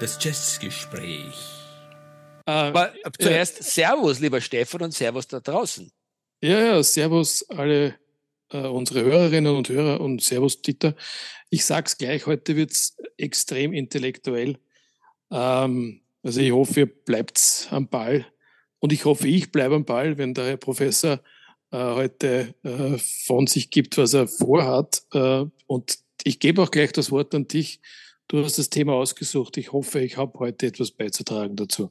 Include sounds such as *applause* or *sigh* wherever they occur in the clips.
Das Jazzgespräch. Äh, Aber zuerst äh, Servus, lieber Stefan, und Servus da draußen. Ja, ja, Servus alle äh, unsere Hörerinnen und Hörer und Servus Dieter. Ich sag's gleich, heute wird's extrem intellektuell. Ähm, also ich hoffe, ihr bleibt am Ball. Und ich hoffe, ich bleibe am Ball, wenn der Herr Professor äh, heute äh, von sich gibt, was er vorhat. Äh, und ich gebe auch gleich das Wort an dich. Du hast das Thema ausgesucht. Ich hoffe, ich habe heute etwas beizutragen dazu.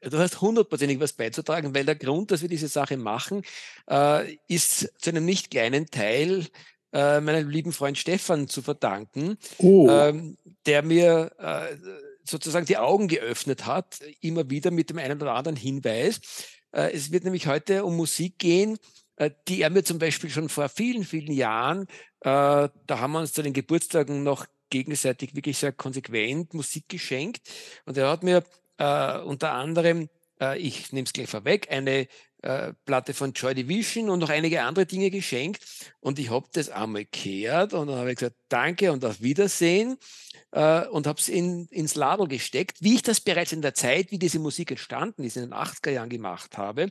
Du hast hundertprozentig was beizutragen, weil der Grund, dass wir diese Sache machen, äh, ist zu einem nicht kleinen Teil äh, meinem lieben Freund Stefan zu verdanken, oh. ähm, der mir äh, sozusagen die Augen geöffnet hat, immer wieder mit dem einen oder anderen Hinweis. Äh, es wird nämlich heute um Musik gehen, äh, die er mir zum Beispiel schon vor vielen, vielen Jahren, äh, da haben wir uns zu den Geburtstagen noch gegenseitig wirklich sehr konsequent Musik geschenkt. Und er hat mir äh, unter anderem, äh, ich nehme es gleich vorweg, eine äh, Platte von Joy Division und noch einige andere Dinge geschenkt. Und ich habe das einmal gehört und dann habe ich gesagt, danke und auf Wiedersehen äh, und habe es in, ins Ladel gesteckt, wie ich das bereits in der Zeit, wie diese Musik entstanden ist, in den 80er Jahren gemacht habe.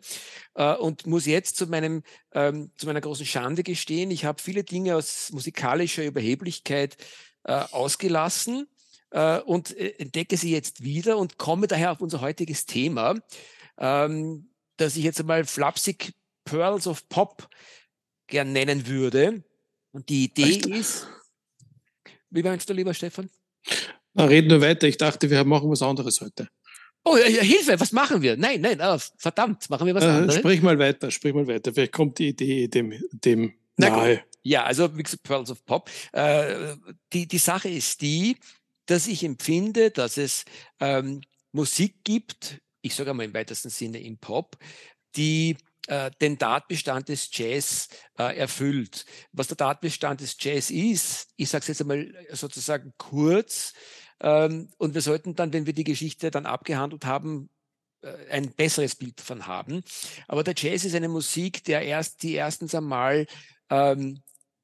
Äh, und muss jetzt zu, meinem, ähm, zu meiner großen Schande gestehen, ich habe viele Dinge aus musikalischer Überheblichkeit äh, ausgelassen äh, und äh, entdecke sie jetzt wieder und komme daher auf unser heutiges Thema, ähm, das ich jetzt einmal flapsig Pearls of Pop gern nennen würde. Und die Idee Echt? ist, wie meinst du, lieber Stefan? Na, reden nur weiter. Ich dachte, wir machen was anderes heute. Oh, ja, Hilfe, was machen wir? Nein, nein, oh, verdammt, machen wir was äh, anderes. Sprich mal weiter, sprich mal weiter. Vielleicht kommt die Idee dem, dem Na nahe. Ja, also gesagt, Pearls of Pop. Äh, die, die Sache ist die, dass ich empfinde, dass es ähm, Musik gibt, ich sage mal im weitesten Sinne im Pop, die äh, den Tatbestand des Jazz äh, erfüllt. Was der Tatbestand des Jazz ist, ich sage es jetzt einmal sozusagen kurz, ähm, und wir sollten dann, wenn wir die Geschichte dann abgehandelt haben, äh, ein besseres Bild davon haben. Aber der Jazz ist eine Musik, der erst, die erstens einmal ähm,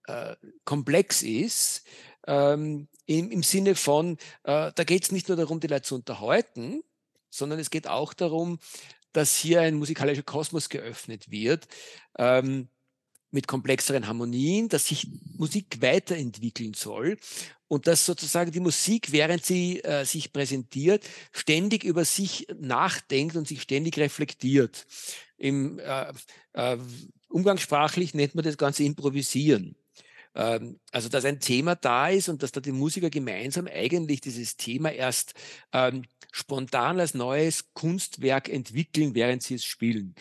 äh, komplex ist, ähm, im, im Sinne von, äh, da geht es nicht nur darum, die Leute zu unterhalten, sondern es geht auch darum, dass hier ein musikalischer Kosmos geöffnet wird, ähm, mit komplexeren Harmonien, dass sich Musik weiterentwickeln soll und dass sozusagen die Musik, während sie äh, sich präsentiert, ständig über sich nachdenkt und sich ständig reflektiert. Im äh, äh, umgangssprachlich nennt man das Ganze improvisieren. Ähm, also, dass ein Thema da ist und dass da die Musiker gemeinsam eigentlich dieses Thema erst ähm, spontan als neues Kunstwerk entwickeln, während sie es spielen.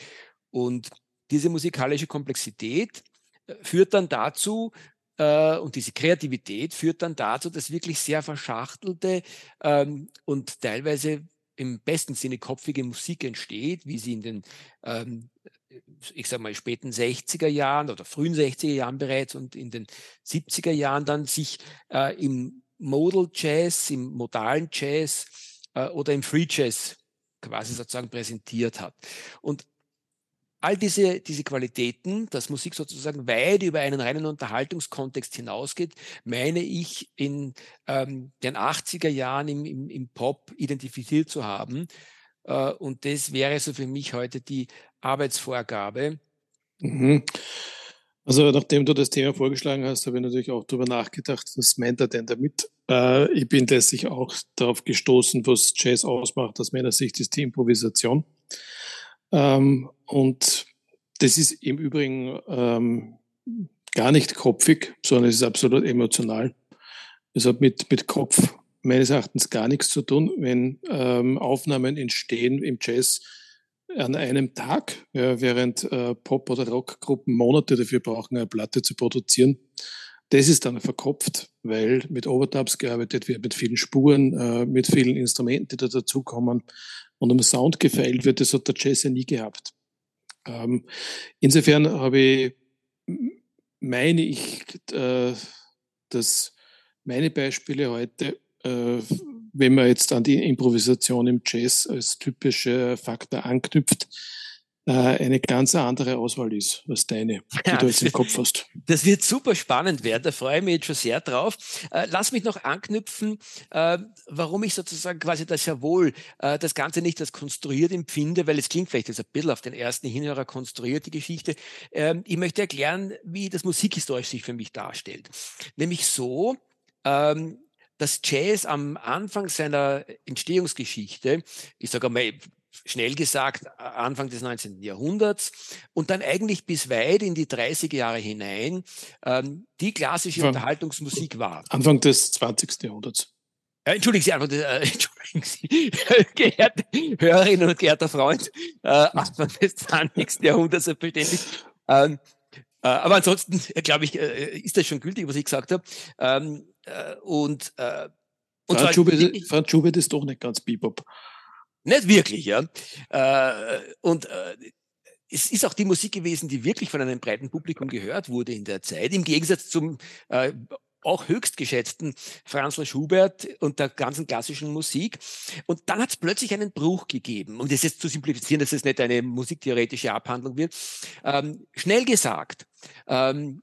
Und diese musikalische Komplexität äh, führt dann dazu, äh, und diese Kreativität führt dann dazu, dass wirklich sehr verschachtelte ähm, und teilweise im besten Sinne kopfige Musik entsteht, wie sie in den ähm, ich sage mal, späten 60er Jahren oder frühen 60er Jahren bereits und in den 70er Jahren dann sich äh, im Modal Jazz, im modalen Jazz äh, oder im Free Jazz quasi sozusagen präsentiert hat. Und all diese, diese Qualitäten, dass Musik sozusagen weit über einen reinen Unterhaltungskontext hinausgeht, meine ich in ähm, den 80er Jahren im, im, im Pop identifiziert zu haben. Äh, und das wäre so für mich heute die Arbeitsvorgabe. Mhm. Also nachdem du das Thema vorgeschlagen hast, habe ich natürlich auch darüber nachgedacht, was meint er denn damit? Äh, ich bin letztlich auch darauf gestoßen, was Jazz ausmacht. Aus meiner Sicht ist die Improvisation. Ähm, und das ist im Übrigen ähm, gar nicht kopfig, sondern es ist absolut emotional. Es hat mit, mit Kopf meines Erachtens gar nichts zu tun, wenn ähm, Aufnahmen entstehen im Jazz an einem Tag, ja, während äh, Pop- oder Rockgruppen Monate dafür brauchen, eine Platte zu produzieren. Das ist dann verkopft, weil mit Overdubs gearbeitet wird, mit vielen Spuren, äh, mit vielen Instrumenten, die da dazukommen und um Sound gefeilt wird. Das hat der Jazz ja nie gehabt. Ähm, insofern habe ich, meine ich, äh, dass meine Beispiele heute äh, wenn man jetzt an die Improvisation im Jazz als typischer Faktor anknüpft, eine ganz andere Auswahl ist als deine, die ja, du jetzt im Kopf hast. Das wird super spannend werden, da freue ich mich jetzt schon sehr drauf. Äh, lass mich noch anknüpfen, äh, warum ich sozusagen quasi das ja wohl äh, das Ganze nicht als konstruiert empfinde, weil es klingt vielleicht jetzt ein bisschen auf den ersten Hinhörer konstruiert, die Geschichte. Ähm, ich möchte erklären, wie das musikhistorisch sich für mich darstellt. Nämlich so, ähm, dass Jazz am Anfang seiner Entstehungsgeschichte, ich sage einmal schnell gesagt Anfang des 19. Jahrhunderts und dann eigentlich bis weit in die 30er Jahre hinein ähm, die klassische Anfang, Unterhaltungsmusik war. Anfang des 20. Jahrhunderts. Äh, entschuldigen Sie, Anfang des, äh, *laughs* entschuldigen Sie, *laughs* geehrte Hörerinnen und geehrter Freund, äh, Anfang des 20. Jahrhunderts selbstverständlich. Ähm, äh, aber ansonsten, äh, glaube ich, äh, ist das schon gültig, was ich gesagt habe. Ähm, und, und Franz, Schubert, Franz Schubert ist doch nicht ganz Bebop. Nicht wirklich, ja. Äh, und äh, es ist auch die Musik gewesen, die wirklich von einem breiten Publikum gehört wurde in der Zeit, im Gegensatz zum äh, auch höchst geschätzten Franzl Schubert und der ganzen klassischen Musik. Und dann hat es plötzlich einen Bruch gegeben. Um das jetzt zu simplifizieren, dass es nicht eine musiktheoretische Abhandlung wird. Ähm, schnell gesagt, ähm,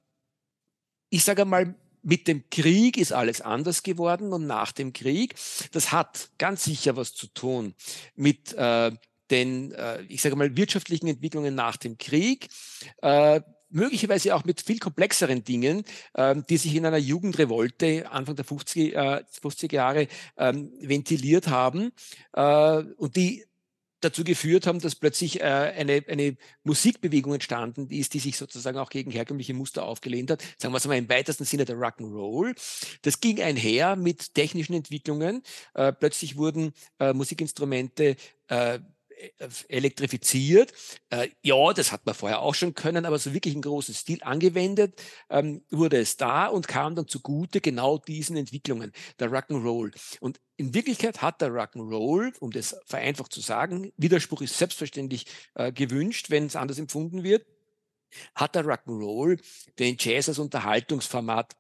ich sage mal, mit dem Krieg ist alles anders geworden und nach dem Krieg. Das hat ganz sicher was zu tun mit äh, den, äh, ich sage mal, wirtschaftlichen Entwicklungen nach dem Krieg. Äh, möglicherweise auch mit viel komplexeren Dingen, ähm, die sich in einer Jugendrevolte Anfang der 50, äh, 50 Jahre ähm, ventiliert haben äh, und die dazu geführt haben, dass plötzlich äh, eine, eine Musikbewegung entstanden ist, die sich sozusagen auch gegen herkömmliche Muster aufgelehnt hat. Sagen wir es mal im weitesten Sinne der Rock'n'Roll. Das ging einher mit technischen Entwicklungen. Äh, plötzlich wurden äh, Musikinstrumente äh, elektrifiziert. Äh, ja, das hat man vorher auch schon können, aber so wirklich im großen Stil angewendet ähm, wurde es da und kam dann zugute genau diesen Entwicklungen, der Rock'n'Roll. Und in Wirklichkeit hat der Rock'n'Roll, um das vereinfacht zu sagen, Widerspruch ist selbstverständlich äh, gewünscht, wenn es anders empfunden wird, hat der Rock'n'Roll den Jazz als Unterhaltungsformat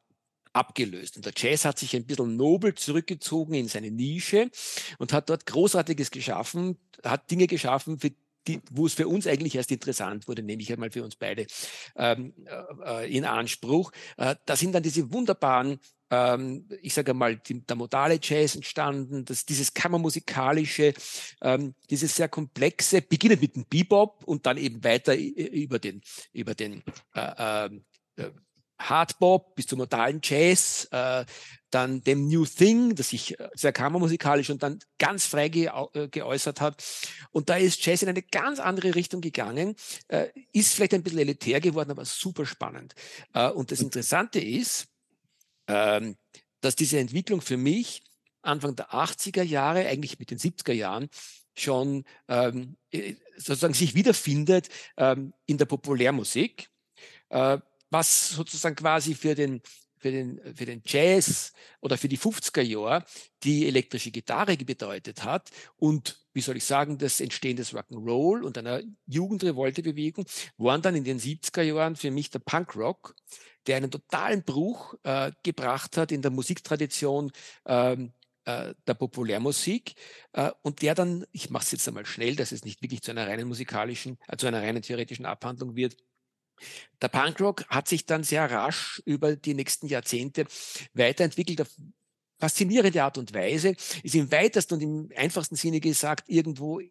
abgelöst. Und der Jazz hat sich ein bisschen nobel zurückgezogen in seine Nische und hat dort Großartiges geschaffen, hat Dinge geschaffen, für die, wo es für uns eigentlich erst interessant wurde, nehme ich einmal für uns beide ähm, äh, in Anspruch. Äh, da sind dann diese wunderbaren, ähm, ich sage mal, die, der modale Jazz entstanden, das, dieses kammermusikalische, ähm, dieses sehr komplexe, beginnend mit dem Bebop und dann eben weiter über den, über den äh, äh, Hardbop bis zum modalen Jazz, äh, dann dem New Thing, das sich äh, sehr kammermusikalisch und dann ganz frei ge äh, geäußert hat. Und da ist Jazz in eine ganz andere Richtung gegangen, äh, ist vielleicht ein bisschen elitär geworden, aber super spannend. Äh, und das Interessante ist, ähm, dass diese Entwicklung für mich Anfang der 80er Jahre, eigentlich mit den 70er Jahren, schon ähm, äh, sozusagen sich wiederfindet ähm, in der Populärmusik. Äh, was sozusagen quasi für den, für den, für den Jazz oder für die 50er Jahre die elektrische Gitarre bedeutet hat und wie soll ich sagen, das Entstehen des Rock'n'Roll und einer Jugendrevolte-Bewegung waren dann in den 70er Jahren für mich der Punkrock, der einen totalen Bruch äh, gebracht hat in der Musiktradition ähm, äh, der Populärmusik äh, und der dann, ich mache es jetzt einmal schnell, dass es nicht wirklich zu einer reinen musikalischen, äh, zu einer reinen theoretischen Abhandlung wird, der Punkrock hat sich dann sehr rasch über die nächsten Jahrzehnte weiterentwickelt auf faszinierende Art und Weise, ist im weitesten und im einfachsten Sinne gesagt irgendwo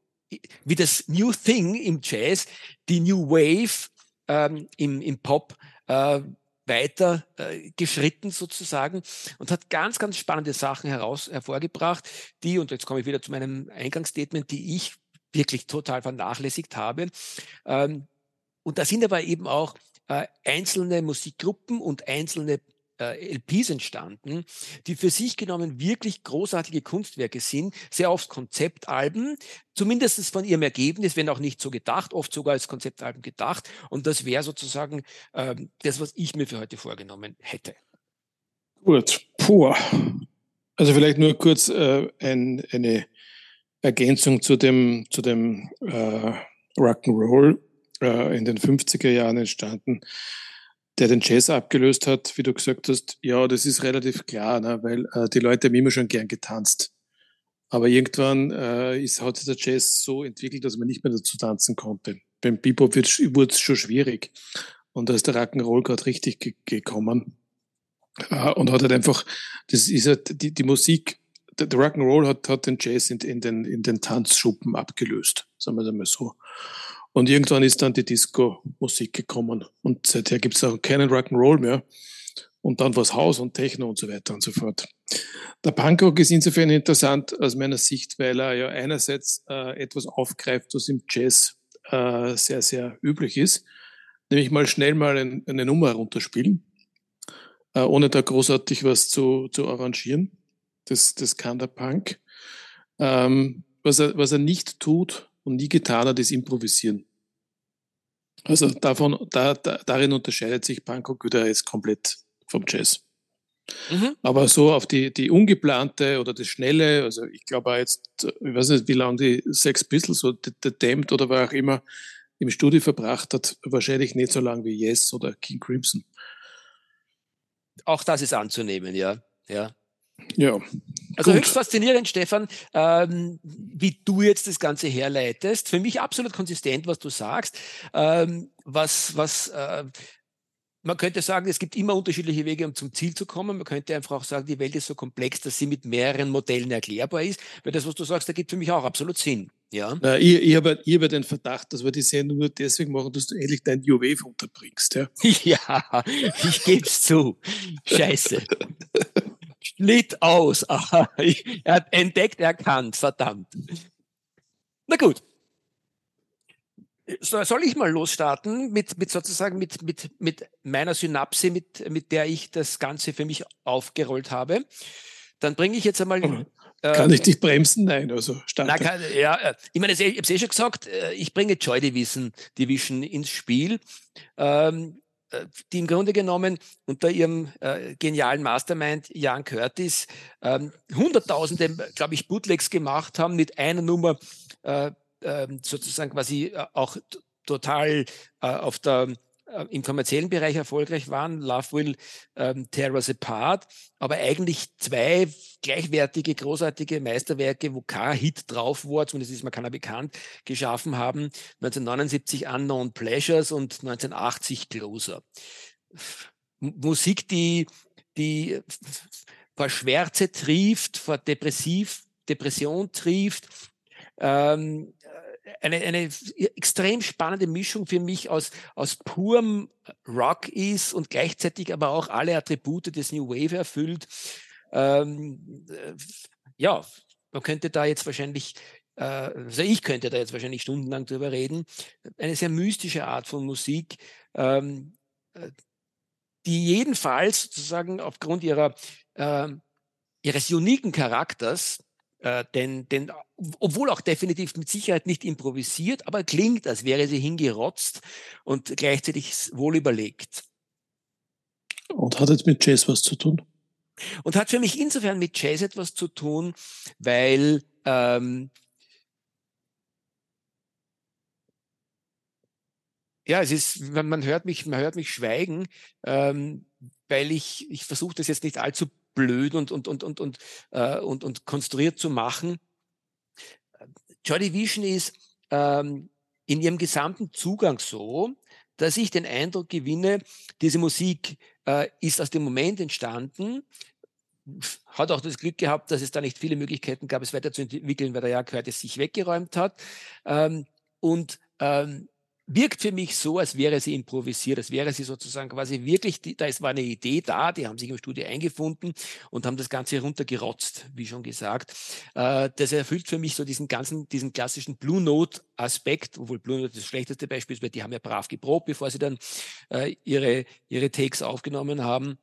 wie das New Thing im Jazz, die New Wave ähm, im, im Pop äh, weiter äh, geschritten sozusagen und hat ganz, ganz spannende Sachen heraus, hervorgebracht, die, und jetzt komme ich wieder zu meinem Eingangsstatement, die ich wirklich total vernachlässigt habe, ähm, und da sind aber eben auch äh, einzelne Musikgruppen und einzelne äh, LPs entstanden, die für sich genommen wirklich großartige Kunstwerke sind, sehr oft Konzeptalben, zumindest von ihrem Ergebnis, wenn auch nicht so gedacht, oft sogar als Konzeptalben gedacht. Und das wäre sozusagen ähm, das, was ich mir für heute vorgenommen hätte. Gut, puh. Also vielleicht nur kurz äh, ein, eine Ergänzung zu dem, zu dem äh, Rock'n'Roll äh, in den 50er Jahren entstanden, der den Jazz abgelöst hat, wie du gesagt hast. Ja, das ist relativ klar, ne? weil äh, die Leute haben immer schon gern getanzt. Aber irgendwann äh, ist, hat sich der Jazz so entwickelt, dass man nicht mehr dazu tanzen konnte. beim Bebop wurde es schon schwierig. Und da ist der Rock'n'Roll gerade richtig ge gekommen. Äh, und hat halt einfach, das ist halt die, die Musik, der, der Rock'n'Roll hat, hat den Jazz in, in, den, in den Tanzschuppen abgelöst, sagen wir es einmal so. Und irgendwann ist dann die Disco-Musik gekommen. Und seither gibt es auch keinen Rock'n'Roll mehr. Und dann war Haus und Techno und so weiter und so fort. Der Punkrock ist insofern interessant aus meiner Sicht, weil er ja einerseits äh, etwas aufgreift, was im Jazz äh, sehr, sehr üblich ist, nämlich mal schnell mal ein, eine Nummer runterspielen, äh, ohne da großartig was zu, zu arrangieren. Das, das kann der Punk. Ähm, was, er, was er nicht tut und nie getan hat, ist improvisieren. Also davon, da, da, darin unterscheidet sich Punkrock wieder jetzt komplett vom Jazz. Mhm. Aber so auf die, die ungeplante oder das Schnelle, also ich glaube jetzt, ich weiß nicht, wie lange die Sex Pistols oder der Damned oder wer auch immer im Studio verbracht hat, wahrscheinlich nicht so lange wie Yes oder King Crimson. Auch das ist anzunehmen, ja. Ja. Ja. Also Gut. höchst faszinierend, Stefan, ähm, wie du jetzt das Ganze herleitest. Für mich absolut konsistent, was du sagst. Ähm, was, was äh, man könnte sagen, es gibt immer unterschiedliche Wege, um zum Ziel zu kommen. Man könnte einfach auch sagen, die Welt ist so komplex, dass sie mit mehreren Modellen erklärbar ist. Weil das, was du sagst, da gibt für mich auch absolut Sinn. Ja. Na, ich, ich habe ich hab den Verdacht, dass wir die Sendung nur deswegen machen, dass du endlich dein New Wave unterbringst. Ja, *laughs* ja ich gebe es zu. Scheiße. *laughs* Schnitt aus. *laughs* er hat entdeckt, erkannt, verdammt. Na gut, soll ich mal losstarten mit, mit sozusagen mit, mit, mit meiner Synapse, mit, mit der ich das Ganze für mich aufgerollt habe? Dann bringe ich jetzt einmal. Mhm. Kann ich dich bremsen? Nein, also. Na, kann, ja, äh, ich meine, ich habe es eh schon gesagt, äh, ich bringe Joy Division, Division ins Spiel, ähm, äh, die im Grunde genommen unter ihrem äh, genialen Mastermind Jan Curtis ähm, Hunderttausende, glaube ich, Bootlegs gemacht haben mit einer Nummer äh, ähm, sozusagen quasi äh, auch total äh, auf der äh, im kommerziellen Bereich erfolgreich waren, Love Will ähm, Tear Us Apart, aber eigentlich zwei gleichwertige, großartige Meisterwerke, wo kein Hit drauf war, zumindest ist mir keiner bekannt, geschaffen haben. 1979 Unknown Pleasures und 1980 Closer. Musik, die, die vor Schwärze trieft, vor Depressiv, Depression trieft, ähm, eine, eine extrem spannende Mischung für mich aus, aus purem Rock ist und gleichzeitig aber auch alle Attribute des New Wave erfüllt. Ähm, äh, ja, man könnte da jetzt wahrscheinlich, äh, also ich könnte da jetzt wahrscheinlich stundenlang drüber reden. Eine sehr mystische Art von Musik, ähm, äh, die jedenfalls sozusagen aufgrund ihrer, äh, ihres uniken Charakters äh, denn, denn, obwohl auch definitiv mit Sicherheit nicht improvisiert, aber klingt, als wäre sie hingerotzt und gleichzeitig wohl überlegt. Und hat jetzt mit Jazz was zu tun? Und hat für mich insofern mit Jazz etwas zu tun, weil ähm, ja, es ist, man hört mich, man hört mich schweigen, ähm, weil ich, ich versuche das jetzt nicht allzu blöd und, und, und, und, und, äh, und, und konstruiert zu machen. Joy Division ist ähm, in ihrem gesamten Zugang so, dass ich den Eindruck gewinne, diese Musik äh, ist aus dem Moment entstanden, hat auch das Glück gehabt, dass es da nicht viele Möglichkeiten gab, es weiterzuentwickeln, weil der ja es sich weggeräumt hat. Ähm, und ähm, wirkt für mich so, als wäre sie improvisiert, als wäre sie sozusagen quasi wirklich, da ist, war eine Idee da, die haben sich im Studio eingefunden und haben das Ganze runtergerotzt, wie schon gesagt. Äh, das erfüllt für mich so diesen ganzen, diesen klassischen Blue Note Aspekt, obwohl Blue Note das schlechteste Beispiel ist, weil die haben ja brav geprobt, bevor sie dann äh, ihre, ihre Takes aufgenommen haben.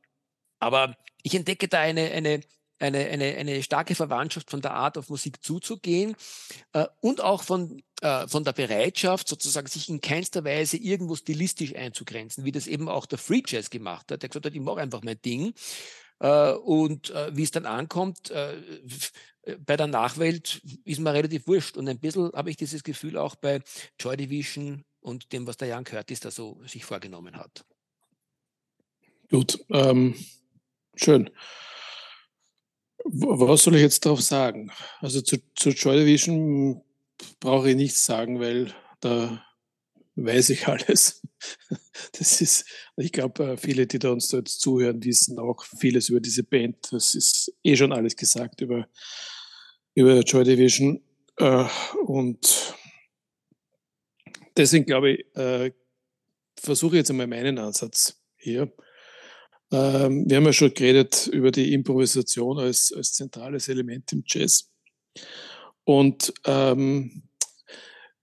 Aber ich entdecke da eine, eine, eine, eine, eine starke Verwandtschaft von der Art auf Musik zuzugehen äh, und auch von, äh, von der Bereitschaft, sozusagen sich in keinster Weise irgendwo stilistisch einzugrenzen, wie das eben auch der Free Jazz gemacht hat. Der gesagt hat, ich mache einfach mein Ding. Äh, und äh, wie es dann ankommt, bei der Nachwelt ist mir relativ wurscht. Und ein bisschen habe ich dieses Gefühl auch bei Joy Division und dem, was der Jan Curtis da so sich vorgenommen hat. Gut, ähm, schön. Was soll ich jetzt darauf sagen? Also zu, zu Joy Division brauche ich nichts sagen, weil da weiß ich *laughs* alles. Das ist, ich glaube, äh, viele, die da uns jetzt zuhören, wissen auch vieles über diese Band. Das ist eh schon alles gesagt über, über Joy Division. Äh, und deswegen glaube ich, äh, versuche jetzt einmal meinen Ansatz hier. Ähm, wir haben ja schon geredet über die Improvisation als, als zentrales Element im Jazz. Und ähm,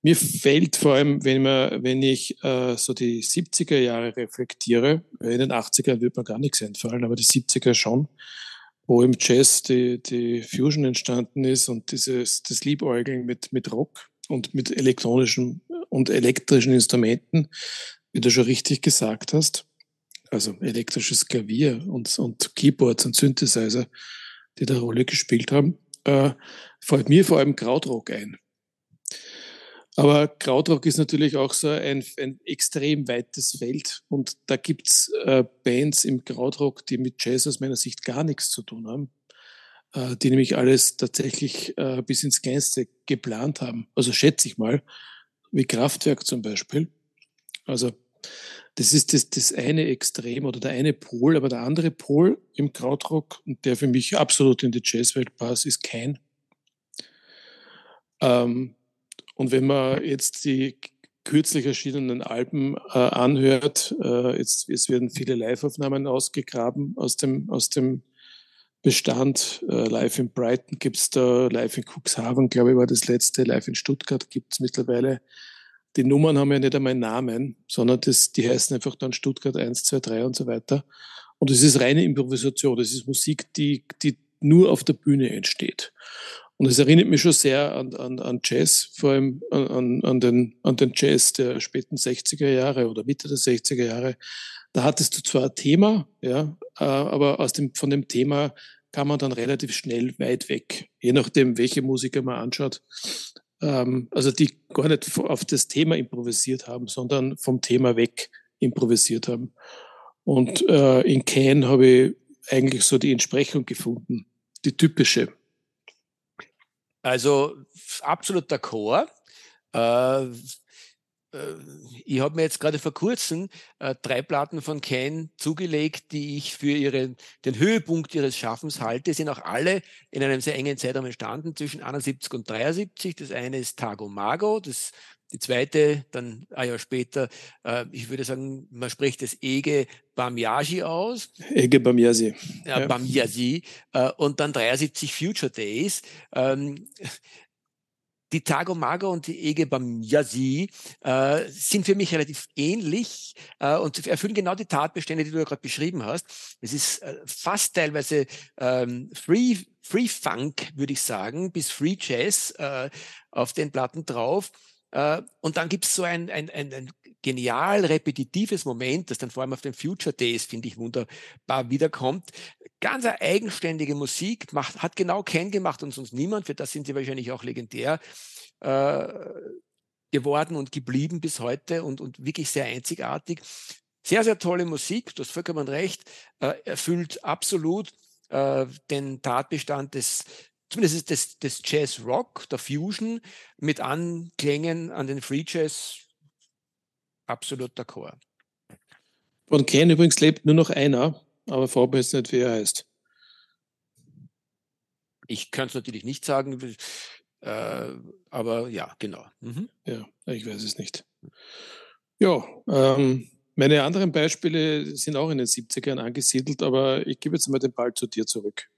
mir fällt vor allem, wenn, man, wenn ich äh, so die 70er Jahre reflektiere, in den 80ern wird mir gar nichts einfallen, aber die 70er schon, wo im Jazz die, die Fusion entstanden ist und dieses, das Liebäugeln mit, mit Rock und mit elektronischen und elektrischen Instrumenten, wie du schon richtig gesagt hast. Also elektrisches Klavier und, und Keyboards und Synthesizer, die da Rolle gespielt haben, äh, fällt mir vor allem Krautrock ein. Aber Krautrock ist natürlich auch so ein, ein extrem weites Feld und da gibt's äh, Bands im Krautrock, die mit Jazz aus meiner Sicht gar nichts zu tun haben, äh, die nämlich alles tatsächlich äh, bis ins Kleinste geplant haben. Also schätze ich mal, wie Kraftwerk zum Beispiel. Also das ist das, das eine Extrem oder der eine Pol, aber der andere Pol im Krautrock, und der für mich absolut in die Jazzwelt passt, ist kein. Ähm, und wenn man jetzt die kürzlich erschienenen Alben äh, anhört, äh, jetzt, es werden viele Live-Aufnahmen ausgegraben aus dem, aus dem Bestand. Äh, live in Brighton gibt's da, live in Cuxhaven, glaube ich, war das letzte, live in Stuttgart gibt's mittlerweile. Die Nummern haben ja nicht einmal Namen, sondern das, die heißen einfach dann Stuttgart 1, 2, 3 und so weiter. Und es ist reine Improvisation, das ist Musik, die, die nur auf der Bühne entsteht. Und es erinnert mich schon sehr an, an, an Jazz, vor allem an, an, den, an den Jazz der späten 60er Jahre oder Mitte der 60er Jahre. Da hattest du zwar ein Thema, ja, äh, aber aus dem, von dem Thema kam man dann relativ schnell weit weg, je nachdem, welche Musiker man anschaut. Ähm, also die gar nicht auf das Thema improvisiert haben, sondern vom Thema weg improvisiert haben. Und äh, in Can habe ich eigentlich so die Entsprechung gefunden, die typische. Also absolut d'accord. Äh, äh, ich habe mir jetzt gerade vor kurzem äh, drei Platten von Ken zugelegt, die ich für ihre, den Höhepunkt ihres Schaffens halte. Sind auch alle in einem sehr engen Zeitraum entstanden, zwischen 71 und 73. Das eine ist Tago Mago, das die zweite, dann ein Jahr später, äh, ich würde sagen, man spricht das Ege Bamyaji aus. Ege Bamyaji. Ja, ja. Bamyaji. Äh, und dann 73 Future Days. Ähm, die Tagomago und die Ege Bamyazi äh, sind für mich relativ ähnlich äh, und erfüllen genau die Tatbestände, die du ja gerade beschrieben hast. Es ist äh, fast teilweise ähm, Free, Free Funk, würde ich sagen, bis Free Jazz äh, auf den Platten drauf. Äh, und dann gibt es so ein, ein, ein, ein, genial repetitives Moment, das dann vor allem auf den Future Days, finde ich, wunderbar wiederkommt. Ganz eine eigenständige Musik, macht, hat genau Ken gemacht und sonst niemand. Für das sind sie wahrscheinlich auch legendär äh, geworden und geblieben bis heute und, und wirklich sehr einzigartig. Sehr, sehr tolle Musik, du hast vollkommen recht, äh, erfüllt absolut äh, den Tatbestand des zumindest das, das Jazz Rock, der Fusion mit Anklängen an den Free Jazz, absoluter Chor. Von Ken übrigens lebt nur noch einer, aber frag jetzt nicht, wie er heißt. Ich kann es natürlich nicht sagen, äh, aber ja, genau. Mhm. Ja, ich weiß es nicht. Ja, ähm, meine anderen Beispiele sind auch in den 70ern angesiedelt, aber ich gebe jetzt mal den Ball zu dir zurück.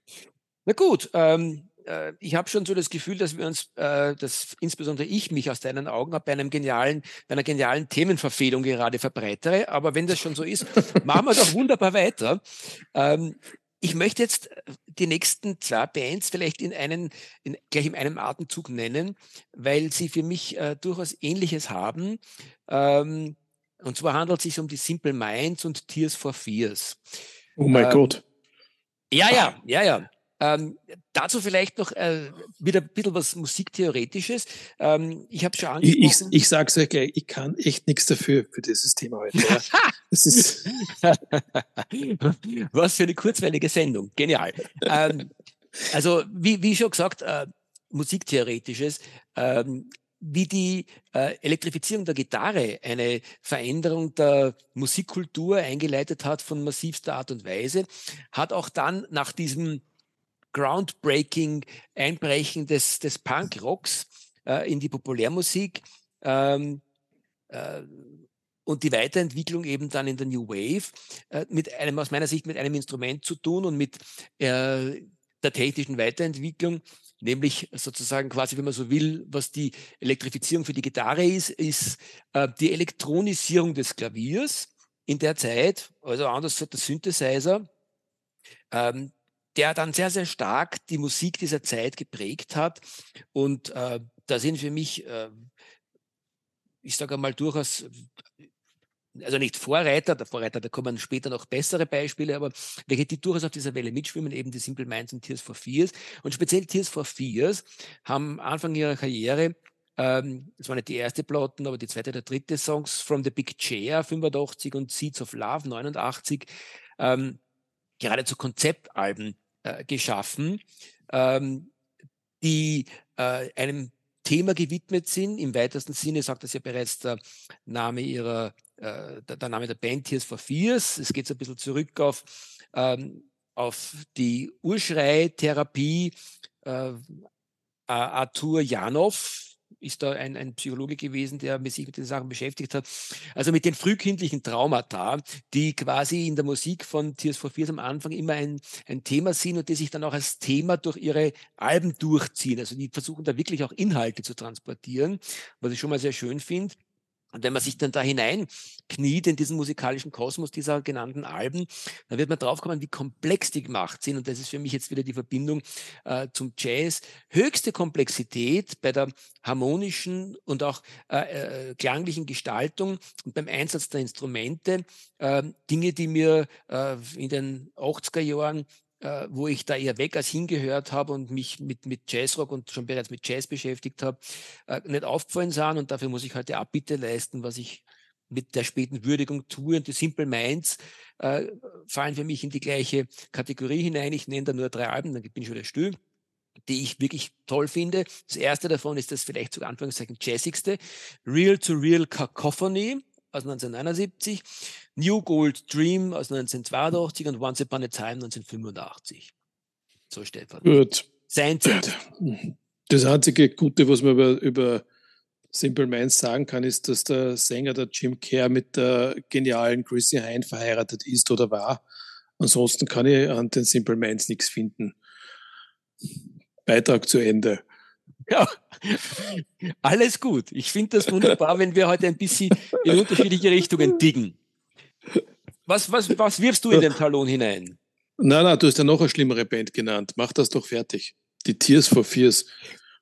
Na gut, ähm, äh, ich habe schon so das Gefühl, dass wir uns, äh, dass insbesondere ich mich aus deinen Augen bei einem genialen, bei einer genialen Themenverfehlung gerade verbreitere. Aber wenn das schon so ist, *laughs* machen wir doch wunderbar weiter. Ähm, ich möchte jetzt die nächsten zwei Bands vielleicht in einen, in, gleich in einem Atemzug nennen, weil sie für mich äh, durchaus Ähnliches haben. Ähm, und zwar handelt es sich um die Simple Minds und Tears for Fears. Oh mein ähm, Gott. Ja, ja, *laughs* ja, ja. Ähm, dazu vielleicht noch äh, wieder ein bisschen was Musiktheoretisches. Ähm, ich habe schon angesprochen. Ich, ich, ich sage es euch gleich, ich kann echt nichts dafür, für dieses Thema heute. Ja. *laughs* das ist *laughs* was für eine kurzweilige Sendung. Genial. ähm, also, wie, wie schon gesagt, äh, Musiktheoretisches. Ähm, wie die äh, Elektrifizierung der Gitarre eine Veränderung der Musikkultur eingeleitet hat von massivster Art und Weise, hat auch dann nach diesem groundbreaking Einbrechen des, des Punk-Rocks äh, in die Populärmusik ähm, äh, und die Weiterentwicklung eben dann in der New Wave äh, mit einem, aus meiner Sicht, mit einem Instrument zu tun und mit äh, der technischen Weiterentwicklung, nämlich sozusagen quasi, wenn man so will, was die Elektrifizierung für die Gitarre ist, ist äh, die Elektronisierung des Klaviers in der Zeit, also anders der Synthesizer, ähm, der dann sehr, sehr stark die Musik dieser Zeit geprägt hat. Und äh, da sind für mich, äh, ich sage einmal, durchaus also nicht Vorreiter, der Vorreiter, da kommen später noch bessere Beispiele, aber welche die durchaus auf dieser Welle mitschwimmen, eben die Simple Minds und Tears for Fears. Und speziell Tears for Fears haben Anfang ihrer Karriere, ähm, das war nicht die erste Platten, aber die zweite oder dritte Songs, From the Big Chair 85 und Seeds of Love 89, ähm, geradezu Konzeptalben äh, geschaffen, ähm, die äh, einem Thema gewidmet sind. Im weitesten Sinne sagt das ja bereits der Name ihrer äh, der, der, Name der Band Tears for Fears. Es geht so ein bisschen zurück auf, ähm, auf die Urschrei-Therapie. Äh, Arthur Janov ist da ein, ein Psychologe gewesen, der sich mit den Sachen beschäftigt hat. Also mit den frühkindlichen Traumata, die quasi in der Musik von Tears for Fears am Anfang immer ein, ein Thema sind und die sich dann auch als Thema durch ihre Alben durchziehen. Also die versuchen da wirklich auch Inhalte zu transportieren, was ich schon mal sehr schön finde. Und wenn man sich dann da hineinkniet in diesen musikalischen Kosmos dieser genannten Alben, dann wird man draufkommen, wie komplex die gemacht sind. Und das ist für mich jetzt wieder die Verbindung äh, zum Jazz. Höchste Komplexität bei der harmonischen und auch äh, äh, klanglichen Gestaltung und beim Einsatz der Instrumente. Äh, Dinge, die mir äh, in den 80er Jahren äh, wo ich da eher weg als hingehört habe und mich mit, mit Jazzrock und schon bereits mit Jazz beschäftigt habe, äh, nicht aufgefallen sahen. Und dafür muss ich heute Abbitte leisten, was ich mit der späten Würdigung tue. Und die Simple Minds äh, fallen für mich in die gleiche Kategorie hinein. Ich nenne da nur drei Alben, dann bin ich wieder still die ich wirklich toll finde. Das erste davon ist das vielleicht zu Anführungszeichen jazzigste, Real to Real Cacophony aus 1979, New Gold Dream aus 1982 und Once Upon a Time 1985. So, Stefan. Gut. Sein. Das einzige Gute, was man über, über Simple Minds sagen kann, ist, dass der Sänger, der Jim Kerr, mit der genialen Chrissy Hine verheiratet ist oder war. Ansonsten kann ich an den Simple Minds nichts finden. Beitrag zu Ende. Ja, alles gut. Ich finde das wunderbar, wenn wir heute ein bisschen in unterschiedliche Richtungen diggen. Was, was, was wirfst du in den Talon hinein? Nein, nein, du hast ja noch eine schlimmere Band genannt. Mach das doch fertig. Die Tears for Fears.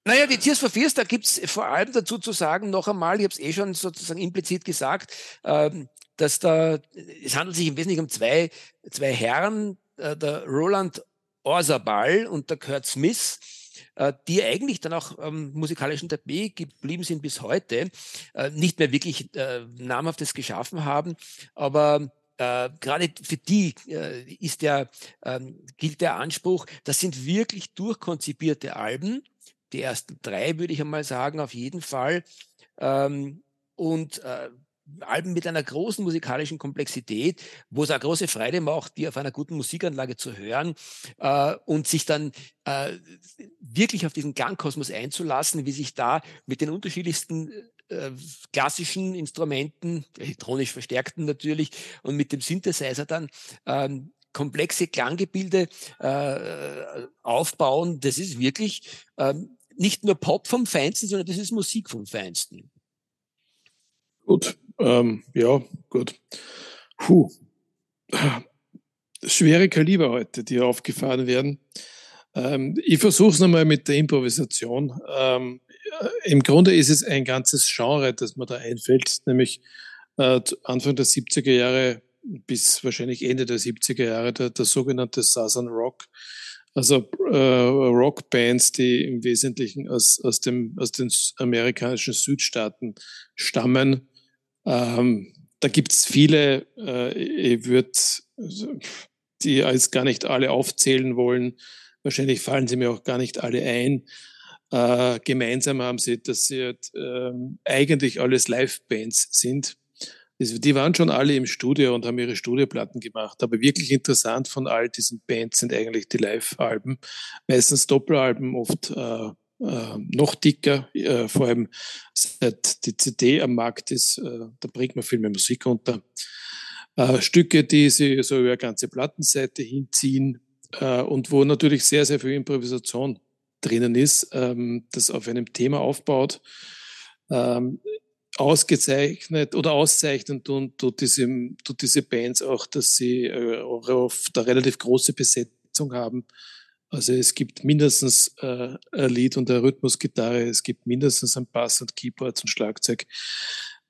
Naja, die Tears for Fears, da gibt es vor allem dazu zu sagen, noch einmal, ich habe es eh schon sozusagen implizit gesagt, ähm, dass da, es handelt sich im Wesentlichen um zwei, zwei Herren, äh, der Roland Orsabal und der Kurt Smith, äh, die eigentlich dann auch ähm, musikalischen Tapet geblieben sind bis heute, äh, nicht mehr wirklich äh, namhaftes geschaffen haben, aber äh, gerade für die äh, ist der, ähm, gilt der Anspruch, das sind wirklich durchkonzipierte Alben. Die ersten drei würde ich einmal sagen, auf jeden Fall. Ähm, und äh, Alben mit einer großen musikalischen Komplexität, wo es eine große Freude macht, die auf einer guten Musikanlage zu hören äh, und sich dann äh, wirklich auf diesen Klangkosmos einzulassen, wie sich da mit den unterschiedlichsten äh, klassischen Instrumenten, elektronisch verstärkten natürlich, und mit dem Synthesizer dann ähm, komplexe Klanggebilde äh, aufbauen. Das ist wirklich ähm, nicht nur Pop vom Feinsten, sondern das ist Musik vom Feinsten. Gut, ähm, ja, gut. Puh. Schwere Kaliber heute, die aufgefahren werden. Ähm, ich versuche es nochmal mit der Improvisation. Ähm, äh, Im Grunde ist es ein ganzes Genre, das mir da einfällt, nämlich äh, Anfang der 70er Jahre bis wahrscheinlich Ende der 70er Jahre der, der sogenannte Southern Rock. Also äh, Rockbands, die im Wesentlichen aus, aus, dem, aus den amerikanischen Südstaaten stammen ähm, da gibt es viele, äh, ich würde die als gar nicht alle aufzählen wollen. Wahrscheinlich fallen sie mir auch gar nicht alle ein. Äh, gemeinsam haben sie, dass sie halt, ähm, eigentlich alles Live-Bands sind. Die waren schon alle im Studio und haben ihre Studioplatten gemacht. Aber wirklich interessant von all diesen Bands sind eigentlich die Live-Alben. Meistens Doppelalben, oft äh, äh, noch dicker, äh, vor allem seit die CD am Markt ist, äh, da bringt man viel mehr Musik unter. Äh, Stücke, die sie so über eine ganze Plattenseite hinziehen äh, und wo natürlich sehr, sehr viel Improvisation drinnen ist, ähm, das auf einem Thema aufbaut. Ähm, ausgezeichnet oder auszeichnen tun, tut, diese, tut diese Bands auch, dass sie äh, oft eine relativ große Besetzung haben. Also es gibt mindestens äh, ein Lied und eine Rhythmusgitarre, es gibt mindestens ein Bass und Keyboards und Schlagzeug.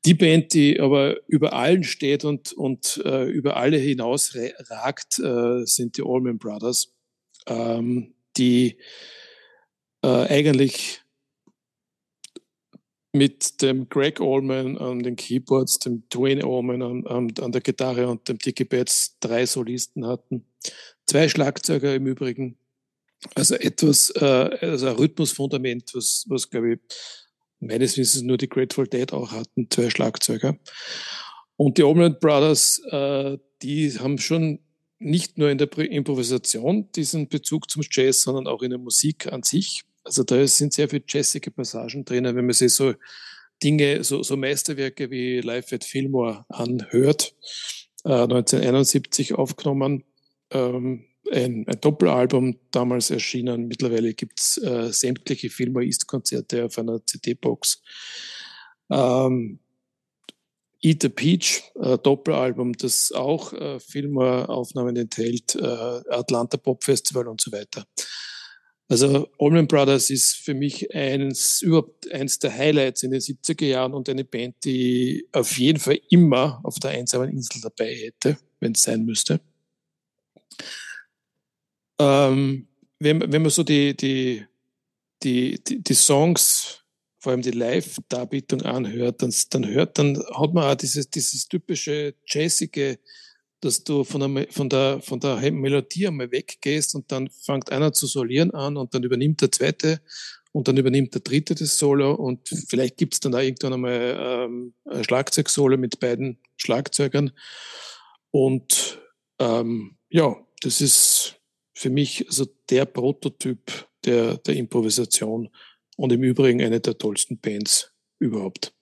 Die Band, die aber über allen steht und, und äh, über alle hinaus ragt, äh, sind die Allman Brothers, ähm, die äh, eigentlich mit dem Greg Allman an den Keyboards, dem Dwayne Allman an, an, an der Gitarre und dem Dickie Betts drei Solisten hatten. Zwei Schlagzeuger im Übrigen. Also etwas, äh, also ein Rhythmusfundament, was, was glaube ich meines Wissens nur die Grateful Dead auch hatten, zwei Schlagzeuger. Und die Allman Brothers, äh, die haben schon nicht nur in der Improvisation diesen Bezug zum Jazz, sondern auch in der Musik an sich. Also da sind sehr viele jazzige Passagen drinnen, wenn man sich so Dinge, so, so Meisterwerke wie Live at Fillmore anhört, äh, 1971 aufgenommen, ähm, ein, ein, Doppelalbum damals erschienen. Mittlerweile gibt's äh, sämtliche Fillmore East-Konzerte auf einer CD-Box. Ähm, Eat the Peach, äh, Doppelalbum, das auch äh, Fillmore-Aufnahmen enthält, äh, Atlanta Pop Festival und so weiter. Also Allman Brothers ist für mich eins, überhaupt eins der Highlights in den 70er Jahren und eine Band, die auf jeden Fall immer auf der einsamen Insel dabei hätte, wenn es sein müsste. Ähm, wenn, wenn man so die, die, die, die, die Songs, vor allem die Live-Darbietung anhört, dann, dann hört, dann hat man auch dieses, dieses typische jazzige dass du von der, von, der, von der Melodie einmal weggehst und dann fängt einer zu solieren an und dann übernimmt der zweite und dann übernimmt der dritte das Solo und vielleicht gibt es dann auch irgendwann einmal ähm, ein Schlagzeugsolo mit beiden Schlagzeugern. Und ähm, ja, das ist für mich also der Prototyp der, der Improvisation und im Übrigen eine der tollsten Bands überhaupt.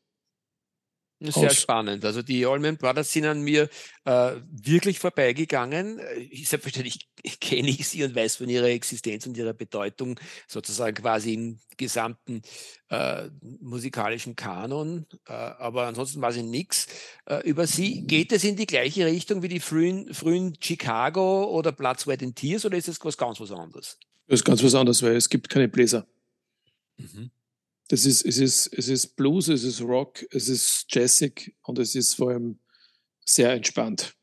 Sehr aus. spannend. Also die Allman Brothers sind an mir äh, wirklich vorbeigegangen. Ich, selbstverständlich *laughs* kenne ich sie und weiß von ihrer Existenz und ihrer Bedeutung sozusagen quasi im gesamten äh, musikalischen Kanon. Äh, aber ansonsten weiß ich nichts äh, über sie. Geht es in die gleiche Richtung wie die frühen, frühen Chicago oder Blood, Sweat and Tears oder ist es was ganz was anderes? Das ist ganz was anderes, weil es gibt keine Bläser. Mhm. Das ist, es, ist, es ist Blues, es ist Rock, es ist Jazzig und es ist vor allem sehr entspannt.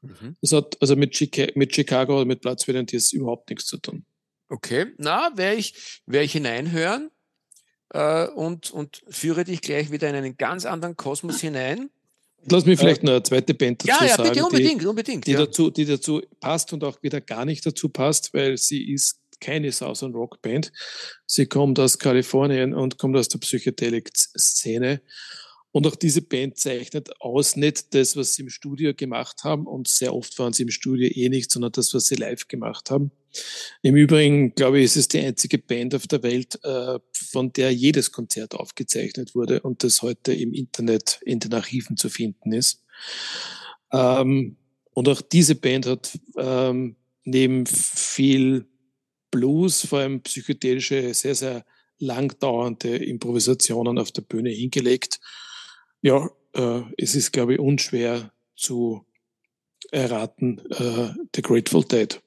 Mhm. Das hat also mit, Chica mit Chicago oder mit Platz Tears überhaupt nichts zu tun. Okay, na, werde ich, werd ich hineinhören äh, und, und führe dich gleich wieder in einen ganz anderen Kosmos hinein. Lass mich vielleicht äh, noch eine zweite Band dazu ja, ja, bitte, unbedingt, die, unbedingt, die, ja. dazu, die dazu passt und auch wieder gar nicht dazu passt, weil sie ist keine Southern Rock Band. Sie kommt aus Kalifornien und kommt aus der Psychedelic-Szene. Und auch diese Band zeichnet aus nicht das, was sie im Studio gemacht haben. Und sehr oft waren sie im Studio eh nicht, sondern das, was sie live gemacht haben. Im Übrigen, glaube ich, ist es die einzige Band auf der Welt, äh, von der jedes Konzert aufgezeichnet wurde und das heute im Internet in den Archiven zu finden ist. Ähm, und auch diese Band hat ähm, neben viel Blues, vor allem psychedelische, sehr, sehr langdauernde Improvisationen auf der Bühne hingelegt. Ja, äh, es ist, glaube ich, unschwer zu erraten, äh, The Grateful Dead.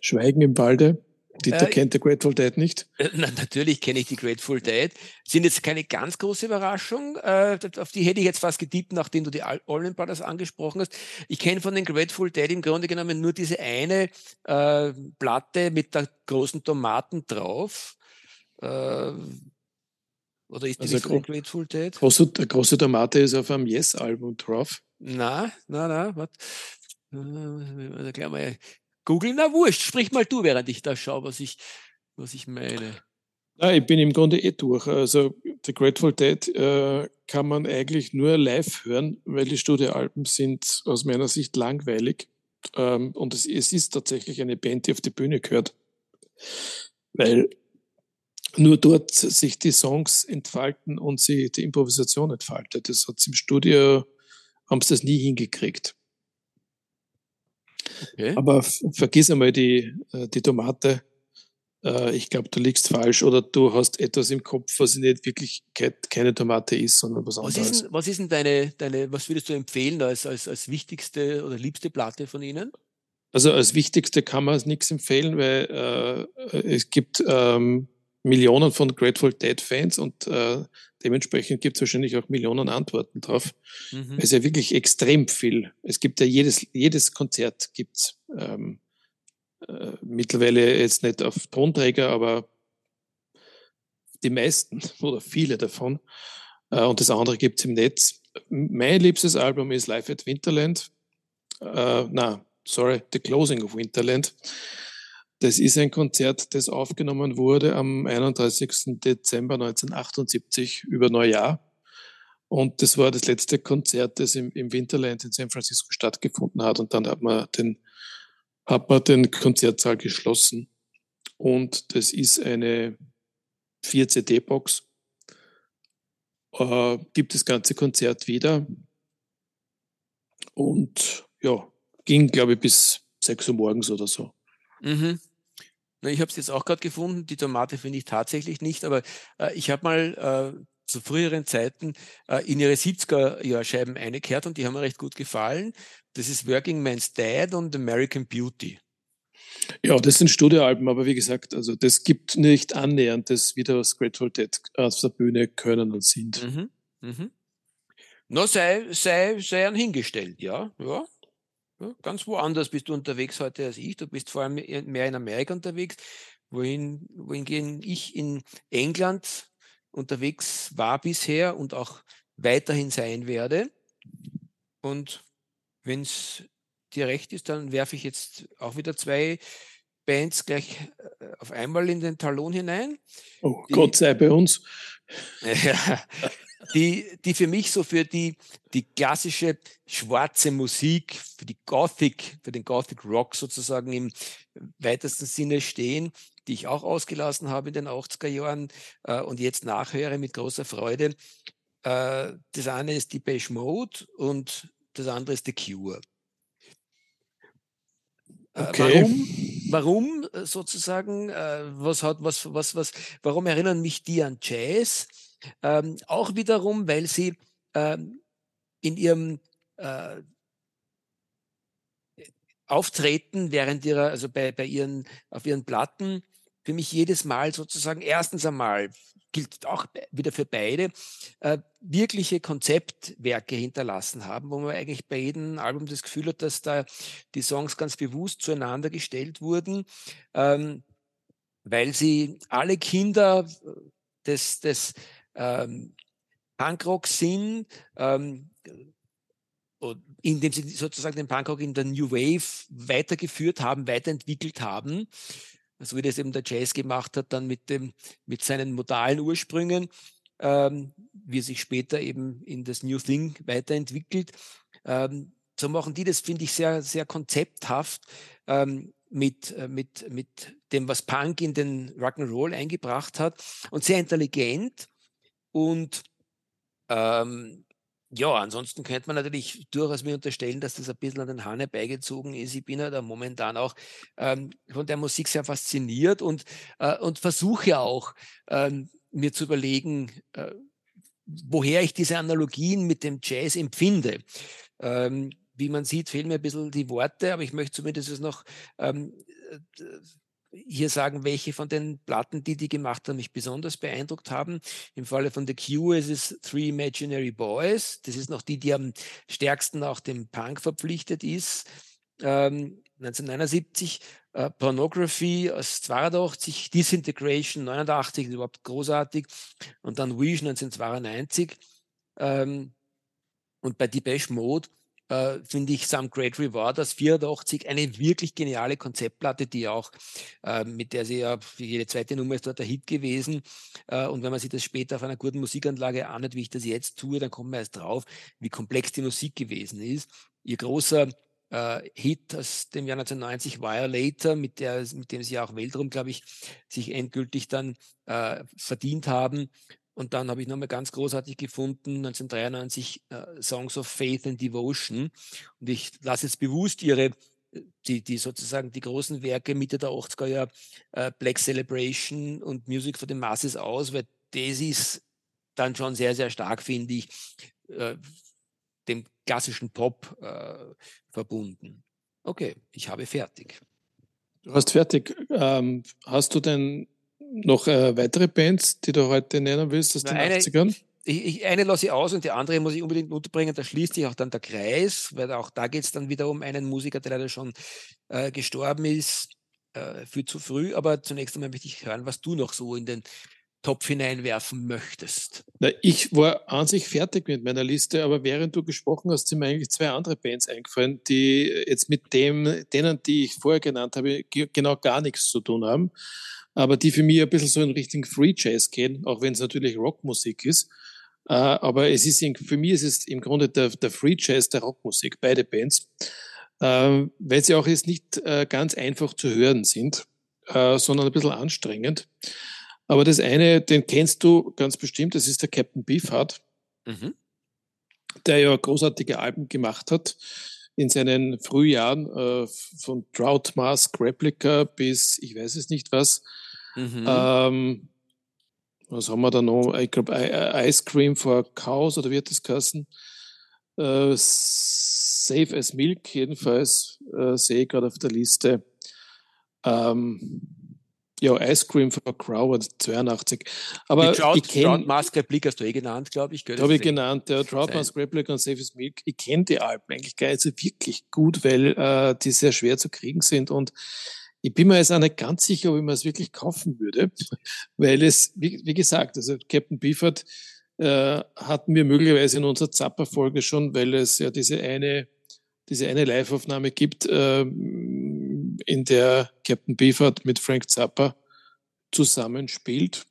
Schweigen im Walde. Dieter äh, kennt die Grateful Dead nicht? Äh, na, natürlich kenne ich die Grateful Dead. Sind jetzt keine ganz große Überraschung. Äh, auf die hätte ich jetzt fast getippt, nachdem du die Allman Brothers angesprochen hast. Ich kenne von den Grateful Dead im Grunde genommen nur diese eine äh, Platte mit der großen Tomaten drauf. Äh, oder ist die also von Grateful Dead? Große, der große Tomate ist auf einem Yes-Album drauf. Na, na, na, warte. Äh, gleich mal googeln. Na wurscht, sprich mal du, während ich da schaue, was ich, was ich meine. Ja, ich bin im Grunde eh durch. Also The Grateful Dead äh, kann man eigentlich nur live hören, weil die Studioalben sind aus meiner Sicht langweilig. Ähm, und es, es, ist tatsächlich eine Band, die auf die Bühne gehört. Weil nur dort sich die Songs entfalten und sie die Improvisation entfaltet. Das hat im Studio, haben sie das nie hingekriegt. Okay. Aber vergiss einmal die, äh, die Tomate. Äh, ich glaube, du liegst falsch oder du hast etwas im Kopf, was nicht wirklich keine Tomate ist, sondern was anderes. Was ist denn, was ist denn deine, deine, was würdest du empfehlen als, als, als wichtigste oder liebste Platte von ihnen? Also als wichtigste kann man nichts empfehlen, weil äh, es gibt ähm, Millionen von Grateful Dead Fans und äh, dementsprechend gibt es wahrscheinlich auch Millionen Antworten drauf. Mhm. Es ist ja wirklich extrem viel. Es gibt ja jedes, jedes Konzert gibt's ähm, äh, mittlerweile jetzt nicht auf Tonträger, aber die meisten *laughs* oder viele davon. Äh, und das andere gibt es im Netz. Mein liebstes Album ist Live at Winterland. Äh, na, sorry, The Closing of Winterland. Das ist ein Konzert, das aufgenommen wurde am 31. Dezember 1978 über Neujahr. Und das war das letzte Konzert, das im, im Winterland in San Francisco stattgefunden hat. Und dann hat man den, hat man den Konzertsaal geschlossen. Und das ist eine 4-CD-Box. Äh, gibt das ganze Konzert wieder. Und ja, ging, glaube ich, bis 6 Uhr morgens oder so. Mhm. Ich habe es jetzt auch gerade gefunden. Die Tomate finde ich tatsächlich nicht, aber äh, ich habe mal äh, zu früheren Zeiten äh, in ihre 70er-Jahr-Scheiben eingekehrt und die haben mir recht gut gefallen. Das ist Working Man's Dad und American Beauty. Ja, das sind Studioalben, aber wie gesagt, also das gibt nicht annähernd das wieder was Grateful Dead auf der Bühne können und sind. Mhm. Mhm. No, sei, sei, sei an hingestellt, ja. ja. Ganz woanders bist du unterwegs heute als ich. Du bist vor allem mehr in Amerika unterwegs, wohin, wohingegen ich in England unterwegs war bisher und auch weiterhin sein werde. Und wenn es dir recht ist, dann werfe ich jetzt auch wieder zwei Bands gleich äh, auf einmal in den Talon hinein. Oh, die, Gott sei bei uns. *laughs* Ja, die, die für mich so für die, die klassische schwarze Musik, für die Gothic, für den Gothic Rock sozusagen im weitesten Sinne stehen, die ich auch ausgelassen habe in den 80er Jahren äh, und jetzt nachhöre mit großer Freude. Äh, das eine ist die Beige Mode und das andere ist The Cure. Äh, okay. Warum, warum äh, sozusagen, äh, was hat, was, was, was, warum erinnern mich die an Jazz? Ähm, auch wiederum, weil sie ähm, in ihrem äh, Auftreten während ihrer, also bei, bei ihren, auf ihren Platten, für mich jedes Mal sozusagen erstens einmal gilt auch wieder für beide, äh, wirkliche Konzeptwerke hinterlassen haben, wo man eigentlich bei jedem Album das Gefühl hat, dass da die Songs ganz bewusst zueinander gestellt wurden, ähm, weil sie alle Kinder des, des ähm, Punkrock sind, ähm, indem sie sozusagen den Punkrock in der New Wave weitergeführt haben, weiterentwickelt haben, so wie das eben der Jazz gemacht hat, dann mit, dem, mit seinen modalen Ursprüngen, ähm, wie er sich später eben in das New Thing weiterentwickelt. Ähm, so machen die das, finde ich, sehr, sehr konzepthaft ähm, mit, äh, mit, mit dem, was Punk in den Rock'n'Roll eingebracht hat. Und sehr intelligent und ähm, ja, ansonsten könnte man natürlich durchaus mir unterstellen, dass das ein bisschen an den Hahn herbeigezogen ist. Ich bin ja da momentan auch ähm, von der Musik sehr fasziniert und, äh, und versuche auch ähm, mir zu überlegen, äh, woher ich diese Analogien mit dem Jazz empfinde. Ähm, wie man sieht, fehlen mir ein bisschen die Worte, aber ich möchte zumindest noch ähm, hier sagen, welche von den Platten, die die gemacht haben, mich besonders beeindruckt haben. Im Falle von The Cure ist es Three Imaginary Boys. Das ist noch die, die am stärksten auch dem Punk verpflichtet ist. Ähm, 1979 äh, Pornography aus 82, Disintegration 89, überhaupt großartig. Und dann Wish 1992. Ähm, und bei Depeche Mode äh, finde ich Some Great Reward aus 84 eine wirklich geniale Konzeptplatte, die auch, äh, mit der sie ja jede zweite Nummer ist dort der Hit gewesen. Äh, und wenn man sich das später auf einer guten Musikanlage anhört, wie ich das jetzt tue, dann kommt man erst drauf, wie komplex die Musik gewesen ist. Ihr großer äh, Hit aus dem Jahr 1990, Violator, mit, der, mit dem sie auch Weltraum, glaube ich, sich endgültig dann äh, verdient haben. Und dann habe ich nochmal ganz großartig gefunden, 1993 äh, Songs of Faith and Devotion. Und ich lasse jetzt bewusst ihre, äh, die, die sozusagen die großen Werke Mitte der 80er Jahre, äh, Black Celebration und Music for the Masses aus, weil das ist dann schon sehr, sehr stark, finde ich, äh, dem klassischen Pop äh, verbunden. Okay, ich habe fertig. Du hast fertig. Ähm, hast du denn noch äh, weitere Bands, die du heute nennen willst aus den eine, 80ern? Ich, ich, eine lasse ich aus und die andere muss ich unbedingt unterbringen. Da schließt sich auch dann der Kreis, weil auch da geht es dann wieder um einen Musiker, der leider schon äh, gestorben ist, äh, viel zu früh. Aber zunächst einmal möchte ich hören, was du noch so in den Topf hineinwerfen möchtest. Na, ich war an sich fertig mit meiner Liste, aber während du gesprochen hast, sind mir eigentlich zwei andere Bands eingefallen, die jetzt mit dem, denen, die ich vorher genannt habe, genau gar nichts zu tun haben aber die für mich ein bisschen so in Richtung Free Jazz gehen, auch wenn es natürlich Rockmusik ist. Äh, aber es ist für mich ist es im Grunde der, der Free Jazz der Rockmusik, beide Bands, äh, weil sie auch jetzt nicht äh, ganz einfach zu hören sind, äh, sondern ein bisschen anstrengend. Aber das eine, den kennst du ganz bestimmt, das ist der Captain Beefheart, mhm. der ja großartige Alben gemacht hat in seinen Frühjahren, äh, von Drought Mask Replica bis ich weiß es nicht was. Mhm. Ähm, was haben wir da noch? Ich glaube, Ice Cream for Cows oder wird das heißen? Äh, Safe as Milk jedenfalls äh, sehe ich gerade auf der Liste. Ähm, ja, Ice Cream for Crow 82. Aber die Trout, ich kenn, Trout Mask Replica hast du eh genannt, glaube ich. Habe ich genannt, ja. Trout Mask Replica und Safe as Milk. Ich kenne die Alpen eigentlich gar nicht so wirklich gut, weil äh, die sehr schwer zu kriegen sind und ich bin mir jetzt auch nicht ganz sicher, ob ich mir es wirklich kaufen würde, *laughs* weil es, wie, wie gesagt, also Captain Beefert äh, hatten wir möglicherweise in unserer Zapper-Folge schon, weil es ja diese eine, diese eine Live-Aufnahme gibt, äh, in der Captain Beefert mit Frank Zappa zusammenspielt.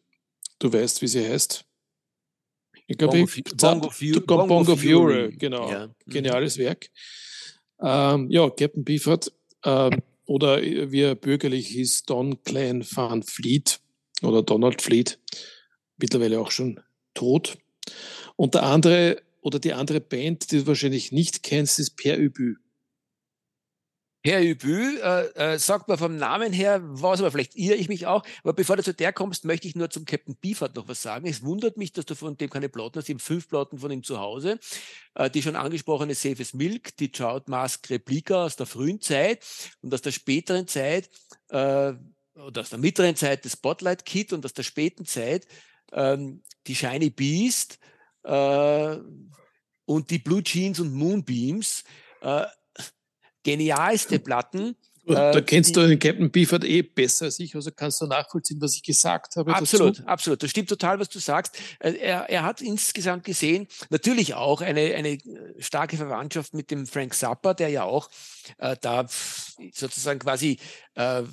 Du weißt, wie sie heißt. Ich glaube, Bongo, Bongo, Bongo, Bongo, Bongo Fury, genau. Ja. Geniales Werk. Ähm, ja, Captain Beefert. Ähm, oder wie er bürgerlich hieß, Don Clan Van Fleet oder Donald Fleet, mittlerweile auch schon tot. Und der andere oder die andere Band, die du wahrscheinlich nicht kennst, ist Per Übü. Herr Hübü, äh, äh, sagt man vom Namen her, was aber vielleicht irre ich mich auch. Aber bevor du zu der kommst, möchte ich nur zum Captain Beefheart noch was sagen. Es wundert mich, dass du von dem keine Platten hast. Ich habe fünf Platten von ihm zu Hause. Äh, die schon angesprochene Safes Milk, die Trout Mask Replika aus der frühen Zeit und aus der späteren Zeit, äh, oder aus der mittleren Zeit das Spotlight Kit und aus der späten Zeit ähm, die Shiny Beast äh, und die Blue Jeans und Moonbeams. Äh, genialste Platten. Da äh, kennst die, du den Captain Beefheart eh besser als ich, also kannst du nachvollziehen, was ich gesagt habe. Absolut, dazu? absolut. Das stimmt total, was du sagst. Äh, er, er hat insgesamt gesehen natürlich auch eine, eine starke Verwandtschaft mit dem Frank Zappa, der ja auch äh, da sozusagen quasi äh,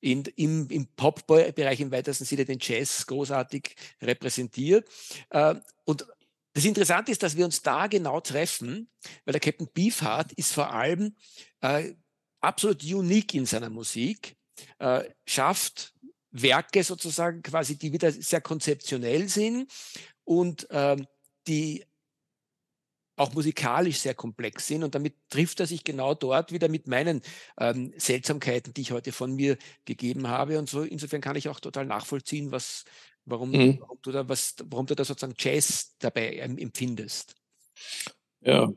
in, im, im Pop-Bereich im weitesten Sinne den Jazz großartig repräsentiert. Äh, und das Interessante ist, dass wir uns da genau treffen, weil der Captain Beefheart ist vor allem äh, absolut unique in seiner Musik, äh, schafft Werke sozusagen quasi, die wieder sehr konzeptionell sind und äh, die auch musikalisch sehr komplex sind. Und damit trifft er sich genau dort wieder mit meinen ähm, Seltsamkeiten, die ich heute von mir gegeben habe. Und so insofern kann ich auch total nachvollziehen, was, warum, mhm. warum du da was, warum du da sozusagen Jazz dabei empfindest. Ja,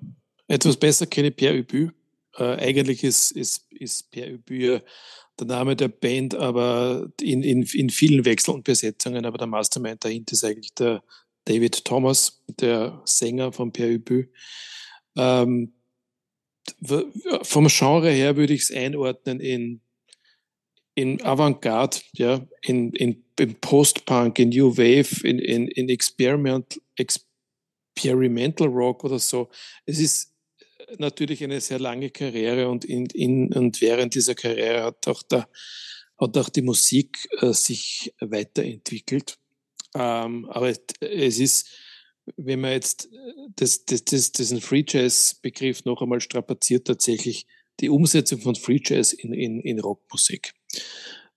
etwas besser kenne ich Pierre Ubü. Äh, eigentlich ist, ist, ist Pierre Ubü der Name der Band, aber in, in, in vielen Wechsel und Besetzungen, aber der Mastermind dahinter ist eigentlich der David Thomas, der Sänger von Pierre Ubü. Ähm, vom Genre her würde ich es einordnen in, in Avantgarde, ja, in, in, in Post-Punk, in New Wave, in, in, in Experiment, Experimental Rock oder so. Es ist natürlich eine sehr lange Karriere und in, in und während dieser Karriere hat auch der hat auch die Musik äh, sich weiterentwickelt. Ähm, aber es ist, wenn man jetzt das, das, das, diesen Free Jazz Begriff noch einmal strapaziert, tatsächlich die Umsetzung von Free Jazz in, in, in Rockmusik.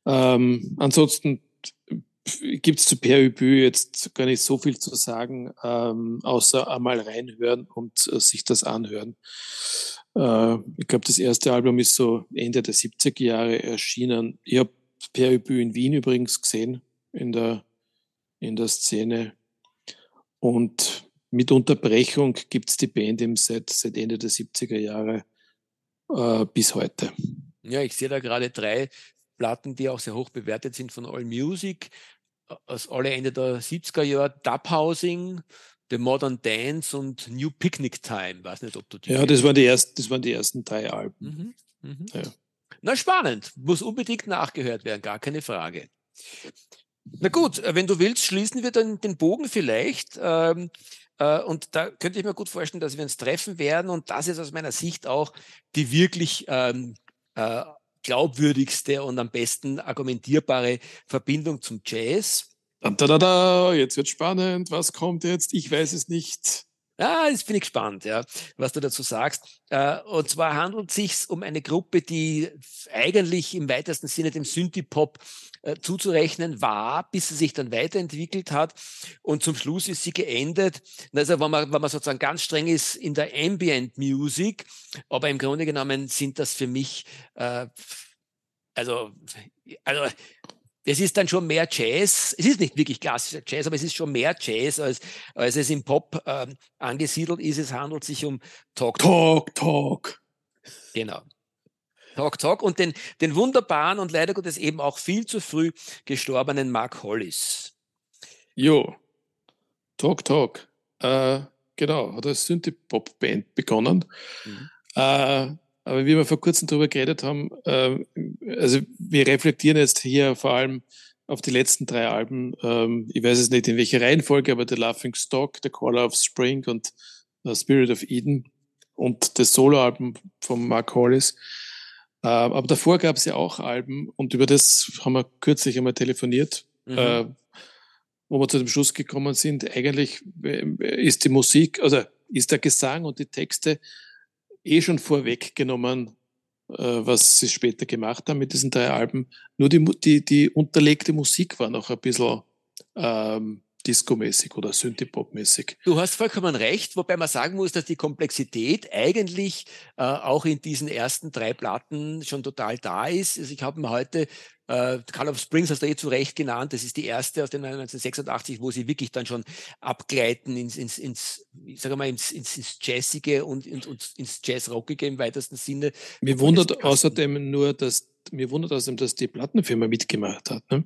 Ähm, ansonsten gibt es zu Per Übü jetzt gar nicht so viel zu sagen, ähm, außer einmal reinhören und äh, sich das anhören. Äh, ich glaube, das erste Album ist so Ende der 70er Jahre erschienen. Ich habe Per Übü in Wien übrigens gesehen, in der, in der Szene. Und mit Unterbrechung gibt es die Band eben seit, seit Ende der 70er Jahre äh, bis heute. Ja, ich sehe da gerade drei Platten, die auch sehr hoch bewertet sind von All Music aus alle Ende der 70er Jahre, Dub Housing, The Modern Dance und New Picnic Time. Weiß nicht, ob du die. Ja, das, war die ersten, das waren die ersten drei Alben. Mhm, mhm. Ja. Na, spannend. Muss unbedingt nachgehört werden, gar keine Frage. Na gut, äh, wenn du willst, schließen wir dann den Bogen vielleicht. Ähm, äh, und da könnte ich mir gut vorstellen, dass wir uns treffen werden. Und das ist aus meiner Sicht auch die wirklich ähm, äh, glaubwürdigste und am besten argumentierbare Verbindung zum Jazz. Da, da, da, jetzt wird spannend. Was kommt jetzt? Ich weiß es nicht. Ah, jetzt bin ich gespannt, ja, was du dazu sagst. Äh, und zwar handelt es sich um eine Gruppe, die eigentlich im weitesten Sinne dem Synthie-Pop äh, zuzurechnen war, bis sie sich dann weiterentwickelt hat. Und zum Schluss ist sie geendet. Also wenn man, wenn man sozusagen ganz streng ist in der Ambient Music, aber im Grunde genommen sind das für mich, äh, also, also es ist dann schon mehr Jazz. Es ist nicht wirklich klassischer Jazz, aber es ist schon mehr Jazz, als, als es im Pop ähm, angesiedelt ist. Es handelt sich um Talk Talk. Talk. Genau. Talk Talk und den, den wunderbaren und leider Gottes eben auch viel zu früh gestorbenen Mark Hollis. Jo, Talk Talk. Äh, genau, hat als Synthie-Pop-Band begonnen. Mhm. Äh, aber wie wir vor kurzem darüber geredet haben, äh, also wir reflektieren jetzt hier vor allem auf die letzten drei Alben. Ähm, ich weiß es nicht in welcher Reihenfolge, aber The Laughing Stock, The Caller of Spring und The Spirit of Eden und das Soloalbum von Mark Hollis. Äh, aber davor gab es ja auch Alben und über das haben wir kürzlich einmal telefoniert, mhm. äh, wo wir zu dem Schluss gekommen sind. Eigentlich äh, ist die Musik, also ist der Gesang und die Texte eh schon vorweggenommen, äh, was sie später gemacht haben mit diesen drei Alben. Nur die, die, die unterlegte Musik war noch ein bisschen ähm, Disco-mäßig oder Synthie-Pop-mäßig. Du hast vollkommen recht, wobei man sagen muss, dass die Komplexität eigentlich äh, auch in diesen ersten drei Platten schon total da ist. Also ich habe mir heute äh, Call of Springs hast du eh zu Recht genannt. Das ist die erste aus den 1986, wo sie wirklich dann schon abgleiten ins, ins, ins ich sage mal, ins, ins, ins Jazzige und, und, und ins Jazzrockige im weitesten Sinne. Mir wundert außerdem nur, dass mir wundert außerdem, dass die Plattenfirma mitgemacht hat. Ne?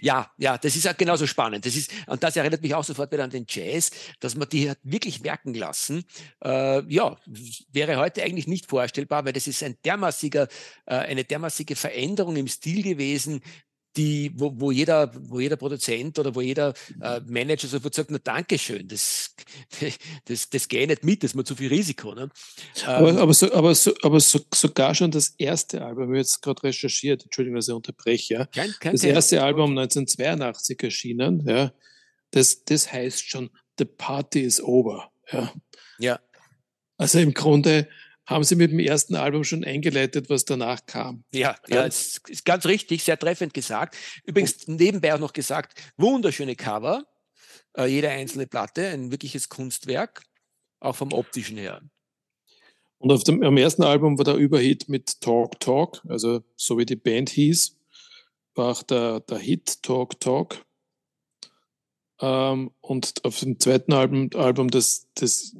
Ja, ja, das ist auch genauso spannend. Das ist, und das erinnert mich auch sofort wieder an den Jazz, dass man die hat wirklich merken lassen. Äh, ja, wäre heute eigentlich nicht vorstellbar, weil das ist ein dermaßiger, äh, eine dermaßige Veränderung im Stil gewesen, die, wo, wo, jeder, wo jeder Produzent oder wo jeder äh, Manager sofort sagt, na Dankeschön, *laughs* das, das, das geht nicht mit, das ist mir zu viel Risiko. Ne? Aber, ähm, aber, so, aber, so, aber so, sogar schon das erste Album, wir jetzt gerade recherchiert, Entschuldigung, dass ich unterbreche, ja. Kein, kein das erste Album 1982 erschienen, ja, das, das heißt schon The Party is Over. Ja. ja. Also im Grunde haben Sie mit dem ersten Album schon eingeleitet, was danach kam. Ja, ja, ist, ist ganz richtig, sehr treffend gesagt. Übrigens nebenbei auch noch gesagt, wunderschöne Cover, äh, jede einzelne Platte, ein wirkliches Kunstwerk, auch vom optischen her. Und auf dem am ersten Album war der Überhit mit Talk Talk, also so wie die Band hieß, war auch der, der Hit Talk Talk. Ähm, und auf dem zweiten Album, Album das, das,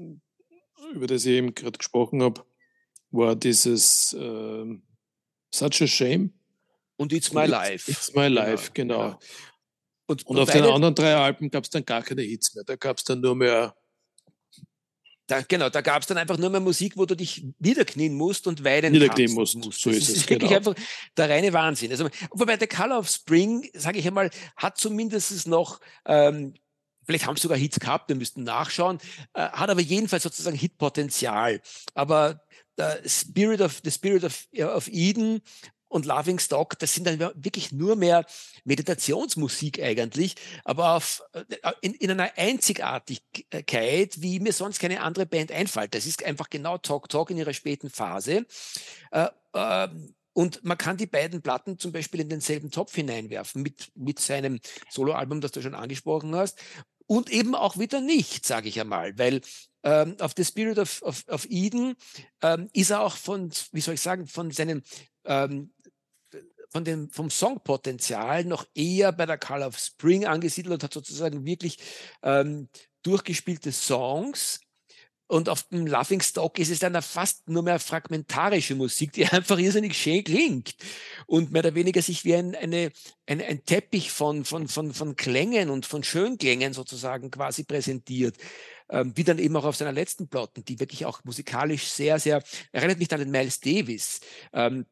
über das ich eben gerade gesprochen habe, war dieses äh, Such a Shame. Und It's My Life. It's My genau, Life, genau. genau. Und, und, auf den anderen drei Alben gab es dann gar keine Hits mehr. Da gab es dann nur mehr. Da, genau, da gab es dann einfach nur mehr Musik, wo du dich niederknien musst und weinen Niederknien musst. musst. So ist, es. ist wirklich genau. einfach der reine Wahnsinn. Also, wobei der Color of Spring, sage ich einmal, hat zumindest noch ähm, vielleicht haben sie sogar Hits gehabt, wir müssten nachschauen, äh, hat aber jedenfalls sozusagen Hitpotenzial. Aber äh, Spirit of, The Spirit of, of Eden und Laughing Stock, das sind dann wirklich nur mehr Meditationsmusik eigentlich, aber auf, äh, in, in einer Einzigartigkeit, wie mir sonst keine andere Band einfällt. Das ist einfach genau Talk Talk in ihrer späten Phase. Äh, äh, und man kann die beiden Platten zum Beispiel in denselben Topf hineinwerfen mit, mit seinem Soloalbum, das du schon angesprochen hast. Und eben auch wieder nicht, sage ich einmal, weil ähm, auf The Spirit of, of, of Eden ähm, ist er auch von, wie soll ich sagen, von seinem ähm, von dem, vom Songpotenzial noch eher bei der Color of Spring angesiedelt und hat sozusagen wirklich ähm, durchgespielte Songs. Und auf dem Laughing Stock ist es dann fast nur mehr fragmentarische Musik, die *laughs* einfach irrsinnig schön klingt und mehr oder weniger sich wie ein, eine, ein, ein Teppich von, von, von, von Klängen und von Schönklängen sozusagen quasi präsentiert. Ähm, wie dann eben auch auf seiner letzten Platten, die wirklich auch musikalisch sehr, sehr, erinnert mich an den Miles Davis, ähm,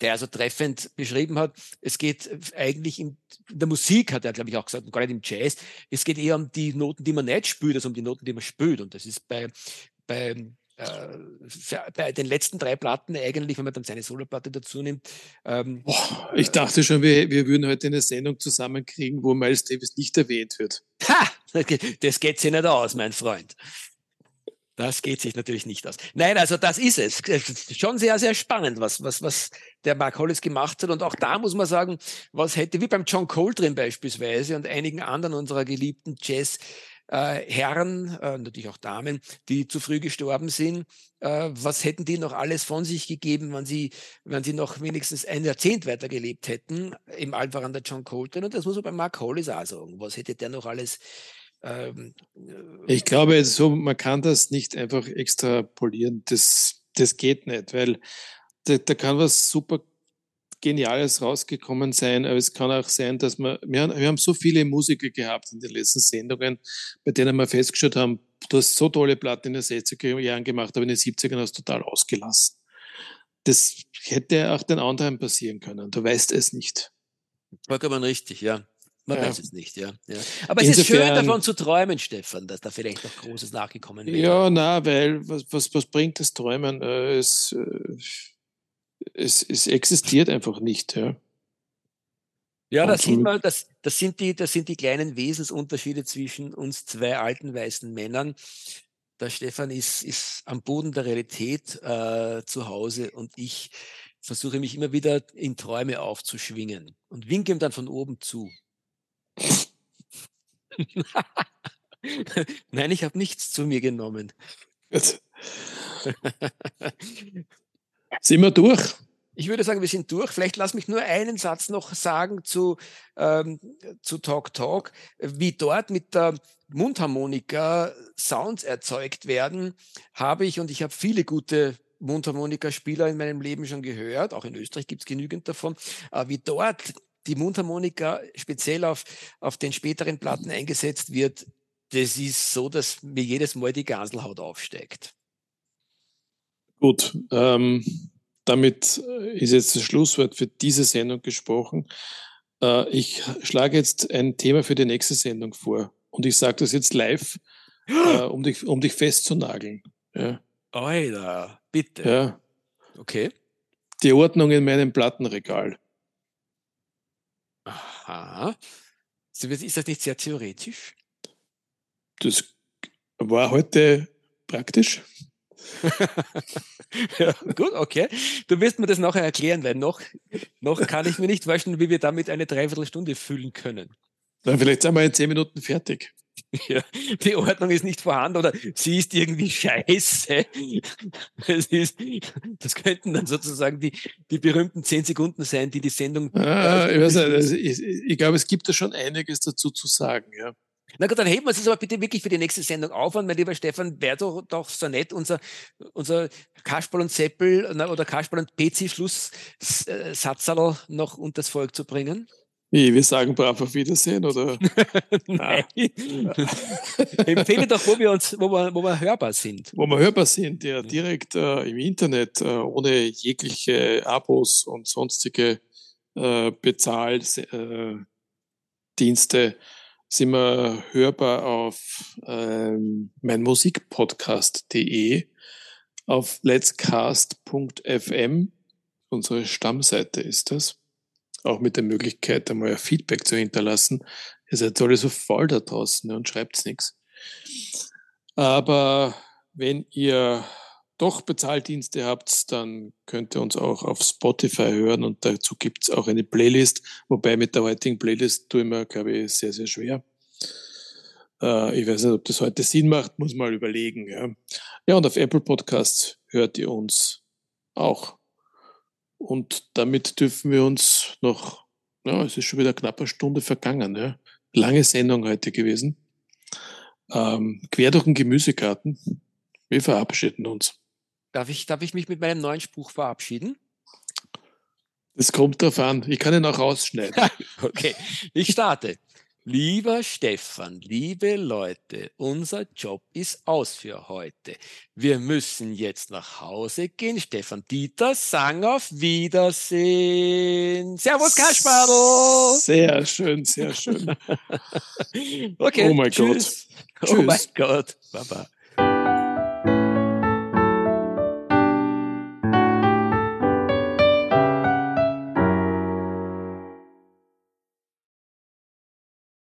der also treffend beschrieben hat, es geht eigentlich in der Musik, hat er, glaube ich, auch gesagt, gar nicht im Jazz, es geht eher um die Noten, die man nicht spürt, als um die Noten, die man spürt. Und das ist bei, bei, äh, bei den letzten drei Platten eigentlich, wenn man dann seine Soloplatte dazu nimmt. Ähm, Boah, ich dachte schon, wir, wir würden heute eine Sendung zusammenkriegen, wo Miles Davis nicht erwähnt wird. Ha! *laughs* Das geht sich nicht aus, mein Freund. Das geht sich natürlich nicht aus. Nein, also das ist es. Schon sehr, sehr spannend, was, was, was der Mark Hollis gemacht hat. Und auch da muss man sagen, was hätte, wie beim John Coltrane beispielsweise und einigen anderen unserer geliebten Jazz, äh, Herren, äh, natürlich auch Damen, die zu früh gestorben sind, äh, was hätten die noch alles von sich gegeben, wenn sie, wenn sie noch wenigstens ein Jahrzehnt weitergelebt hätten, im Alter an der John Coltrane. Und das muss man bei Mark Hollis auch sagen. Was hätte der noch alles ähm, äh, ich glaube, so, man kann das nicht einfach extrapolieren. Das, das geht nicht, weil da, da kann was super Geniales rausgekommen sein, aber es kann auch sein, dass man, wir haben, wir haben so viele Musiker gehabt in den letzten Sendungen, bei denen wir festgestellt haben, du hast so tolle Platten in den 60er Jahren gemacht, aber in den 70ern hast du total ausgelassen. Das hätte auch den anderen passieren können. Du weißt es nicht. Vollkommen richtig, ja. Man ja. weiß es nicht, ja. ja. Aber es Insofern, ist schön davon zu träumen, Stefan, dass da vielleicht noch Großes nachgekommen wäre. Ja, na, weil was, was, was bringt das Träumen? Äh, es, äh, es, es existiert einfach nicht, ja. Ja, das sieht man, das, das, sind die, das sind die kleinen Wesensunterschiede zwischen uns zwei alten weißen Männern. Der Stefan ist, ist am Boden der Realität äh, zu Hause und ich versuche mich immer wieder in Träume aufzuschwingen und winke ihm dann von oben zu. *laughs* Nein, ich habe nichts zu mir genommen. sind wir durch? Ich würde sagen, wir sind durch. Vielleicht lass mich nur einen Satz noch sagen zu, ähm, zu Talk Talk, wie dort mit der Mundharmonika Sounds erzeugt werden, habe ich und ich habe viele gute Mundharmonika-Spieler in meinem Leben schon gehört, auch in Österreich gibt es genügend davon, aber wie dort die Mundharmonika speziell auf, auf den späteren Platten eingesetzt wird, das ist so, dass mir jedes Mal die Gaselhaut aufsteigt. Gut, ähm, damit ist jetzt das Schlusswort für diese Sendung gesprochen. Äh, ich schlage jetzt ein Thema für die nächste Sendung vor und ich sage das jetzt live, äh, um, dich, um dich festzunageln. Ja. Alter, bitte. Ja. Okay. Die Ordnung in meinem Plattenregal. Aha. Ist das nicht sehr theoretisch? Das war heute praktisch. *laughs* ja, gut, okay. Du wirst mir das nachher erklären, weil noch, noch kann ich mir nicht vorstellen, wie wir damit eine Dreiviertelstunde füllen können. Dann vielleicht sind wir in zehn Minuten fertig. *laughs* Ja, die Ordnung ist nicht vorhanden oder sie ist irgendwie scheiße. Das, ist, das könnten dann sozusagen die, die berühmten zehn Sekunden sein, die die Sendung. Ah, ich, weiß nicht, also ich, ich, glaube, es gibt da schon einiges dazu zu sagen. Ja. Na gut, dann heben wir es aber bitte wirklich für die nächste Sendung auf. Und mein lieber Stefan, wäre doch, doch so nett, unser, unser Kasperl und Seppel oder Kasperl und PC-Schlusssatz noch unter das Volk zu bringen. Wie, wir sagen brav auf Wiedersehen, oder? *laughs* Nein. Empfehle doch, wo wir uns, wo wir, wo wir hörbar sind. Wo wir hörbar sind, ja, direkt äh, im Internet, äh, ohne jegliche Abos und sonstige äh, Bezahldienste. Äh, sind wir hörbar auf ähm, meinmusikpodcast.de, auf letscast.fm, unsere Stammseite ist das. Auch mit der Möglichkeit, einmal ein Feedback zu hinterlassen. Ihr seid alle so voll da draußen und schreibt nichts. Aber wenn ihr doch Bezahldienste habt, dann könnt ihr uns auch auf Spotify hören und dazu gibt es auch eine Playlist, wobei mit der heutigen Playlist tue ich mir, glaube ich, sehr, sehr schwer. Äh, ich weiß nicht, ob das heute Sinn macht, muss mal überlegen. Ja. ja, und auf Apple Podcasts hört ihr uns auch. Und damit dürfen wir uns noch, ja, es ist schon wieder knapp eine Stunde vergangen, ja. Lange Sendung heute gewesen. Ähm, quer durch den Gemüsegarten. Wir verabschieden uns. Darf ich, darf ich mich mit meinem neuen Spruch verabschieden? Es kommt darauf an. Ich kann ihn auch rausschneiden. *laughs* okay, ich starte. Lieber Stefan, liebe Leute, unser Job ist aus für heute. Wir müssen jetzt nach Hause gehen. Stefan Dieter sang auf Wiedersehen. Servus Kasperl. Sehr schön, sehr schön. *laughs* okay. Oh mein tschüss. Gott. Oh mein Gott. Baba.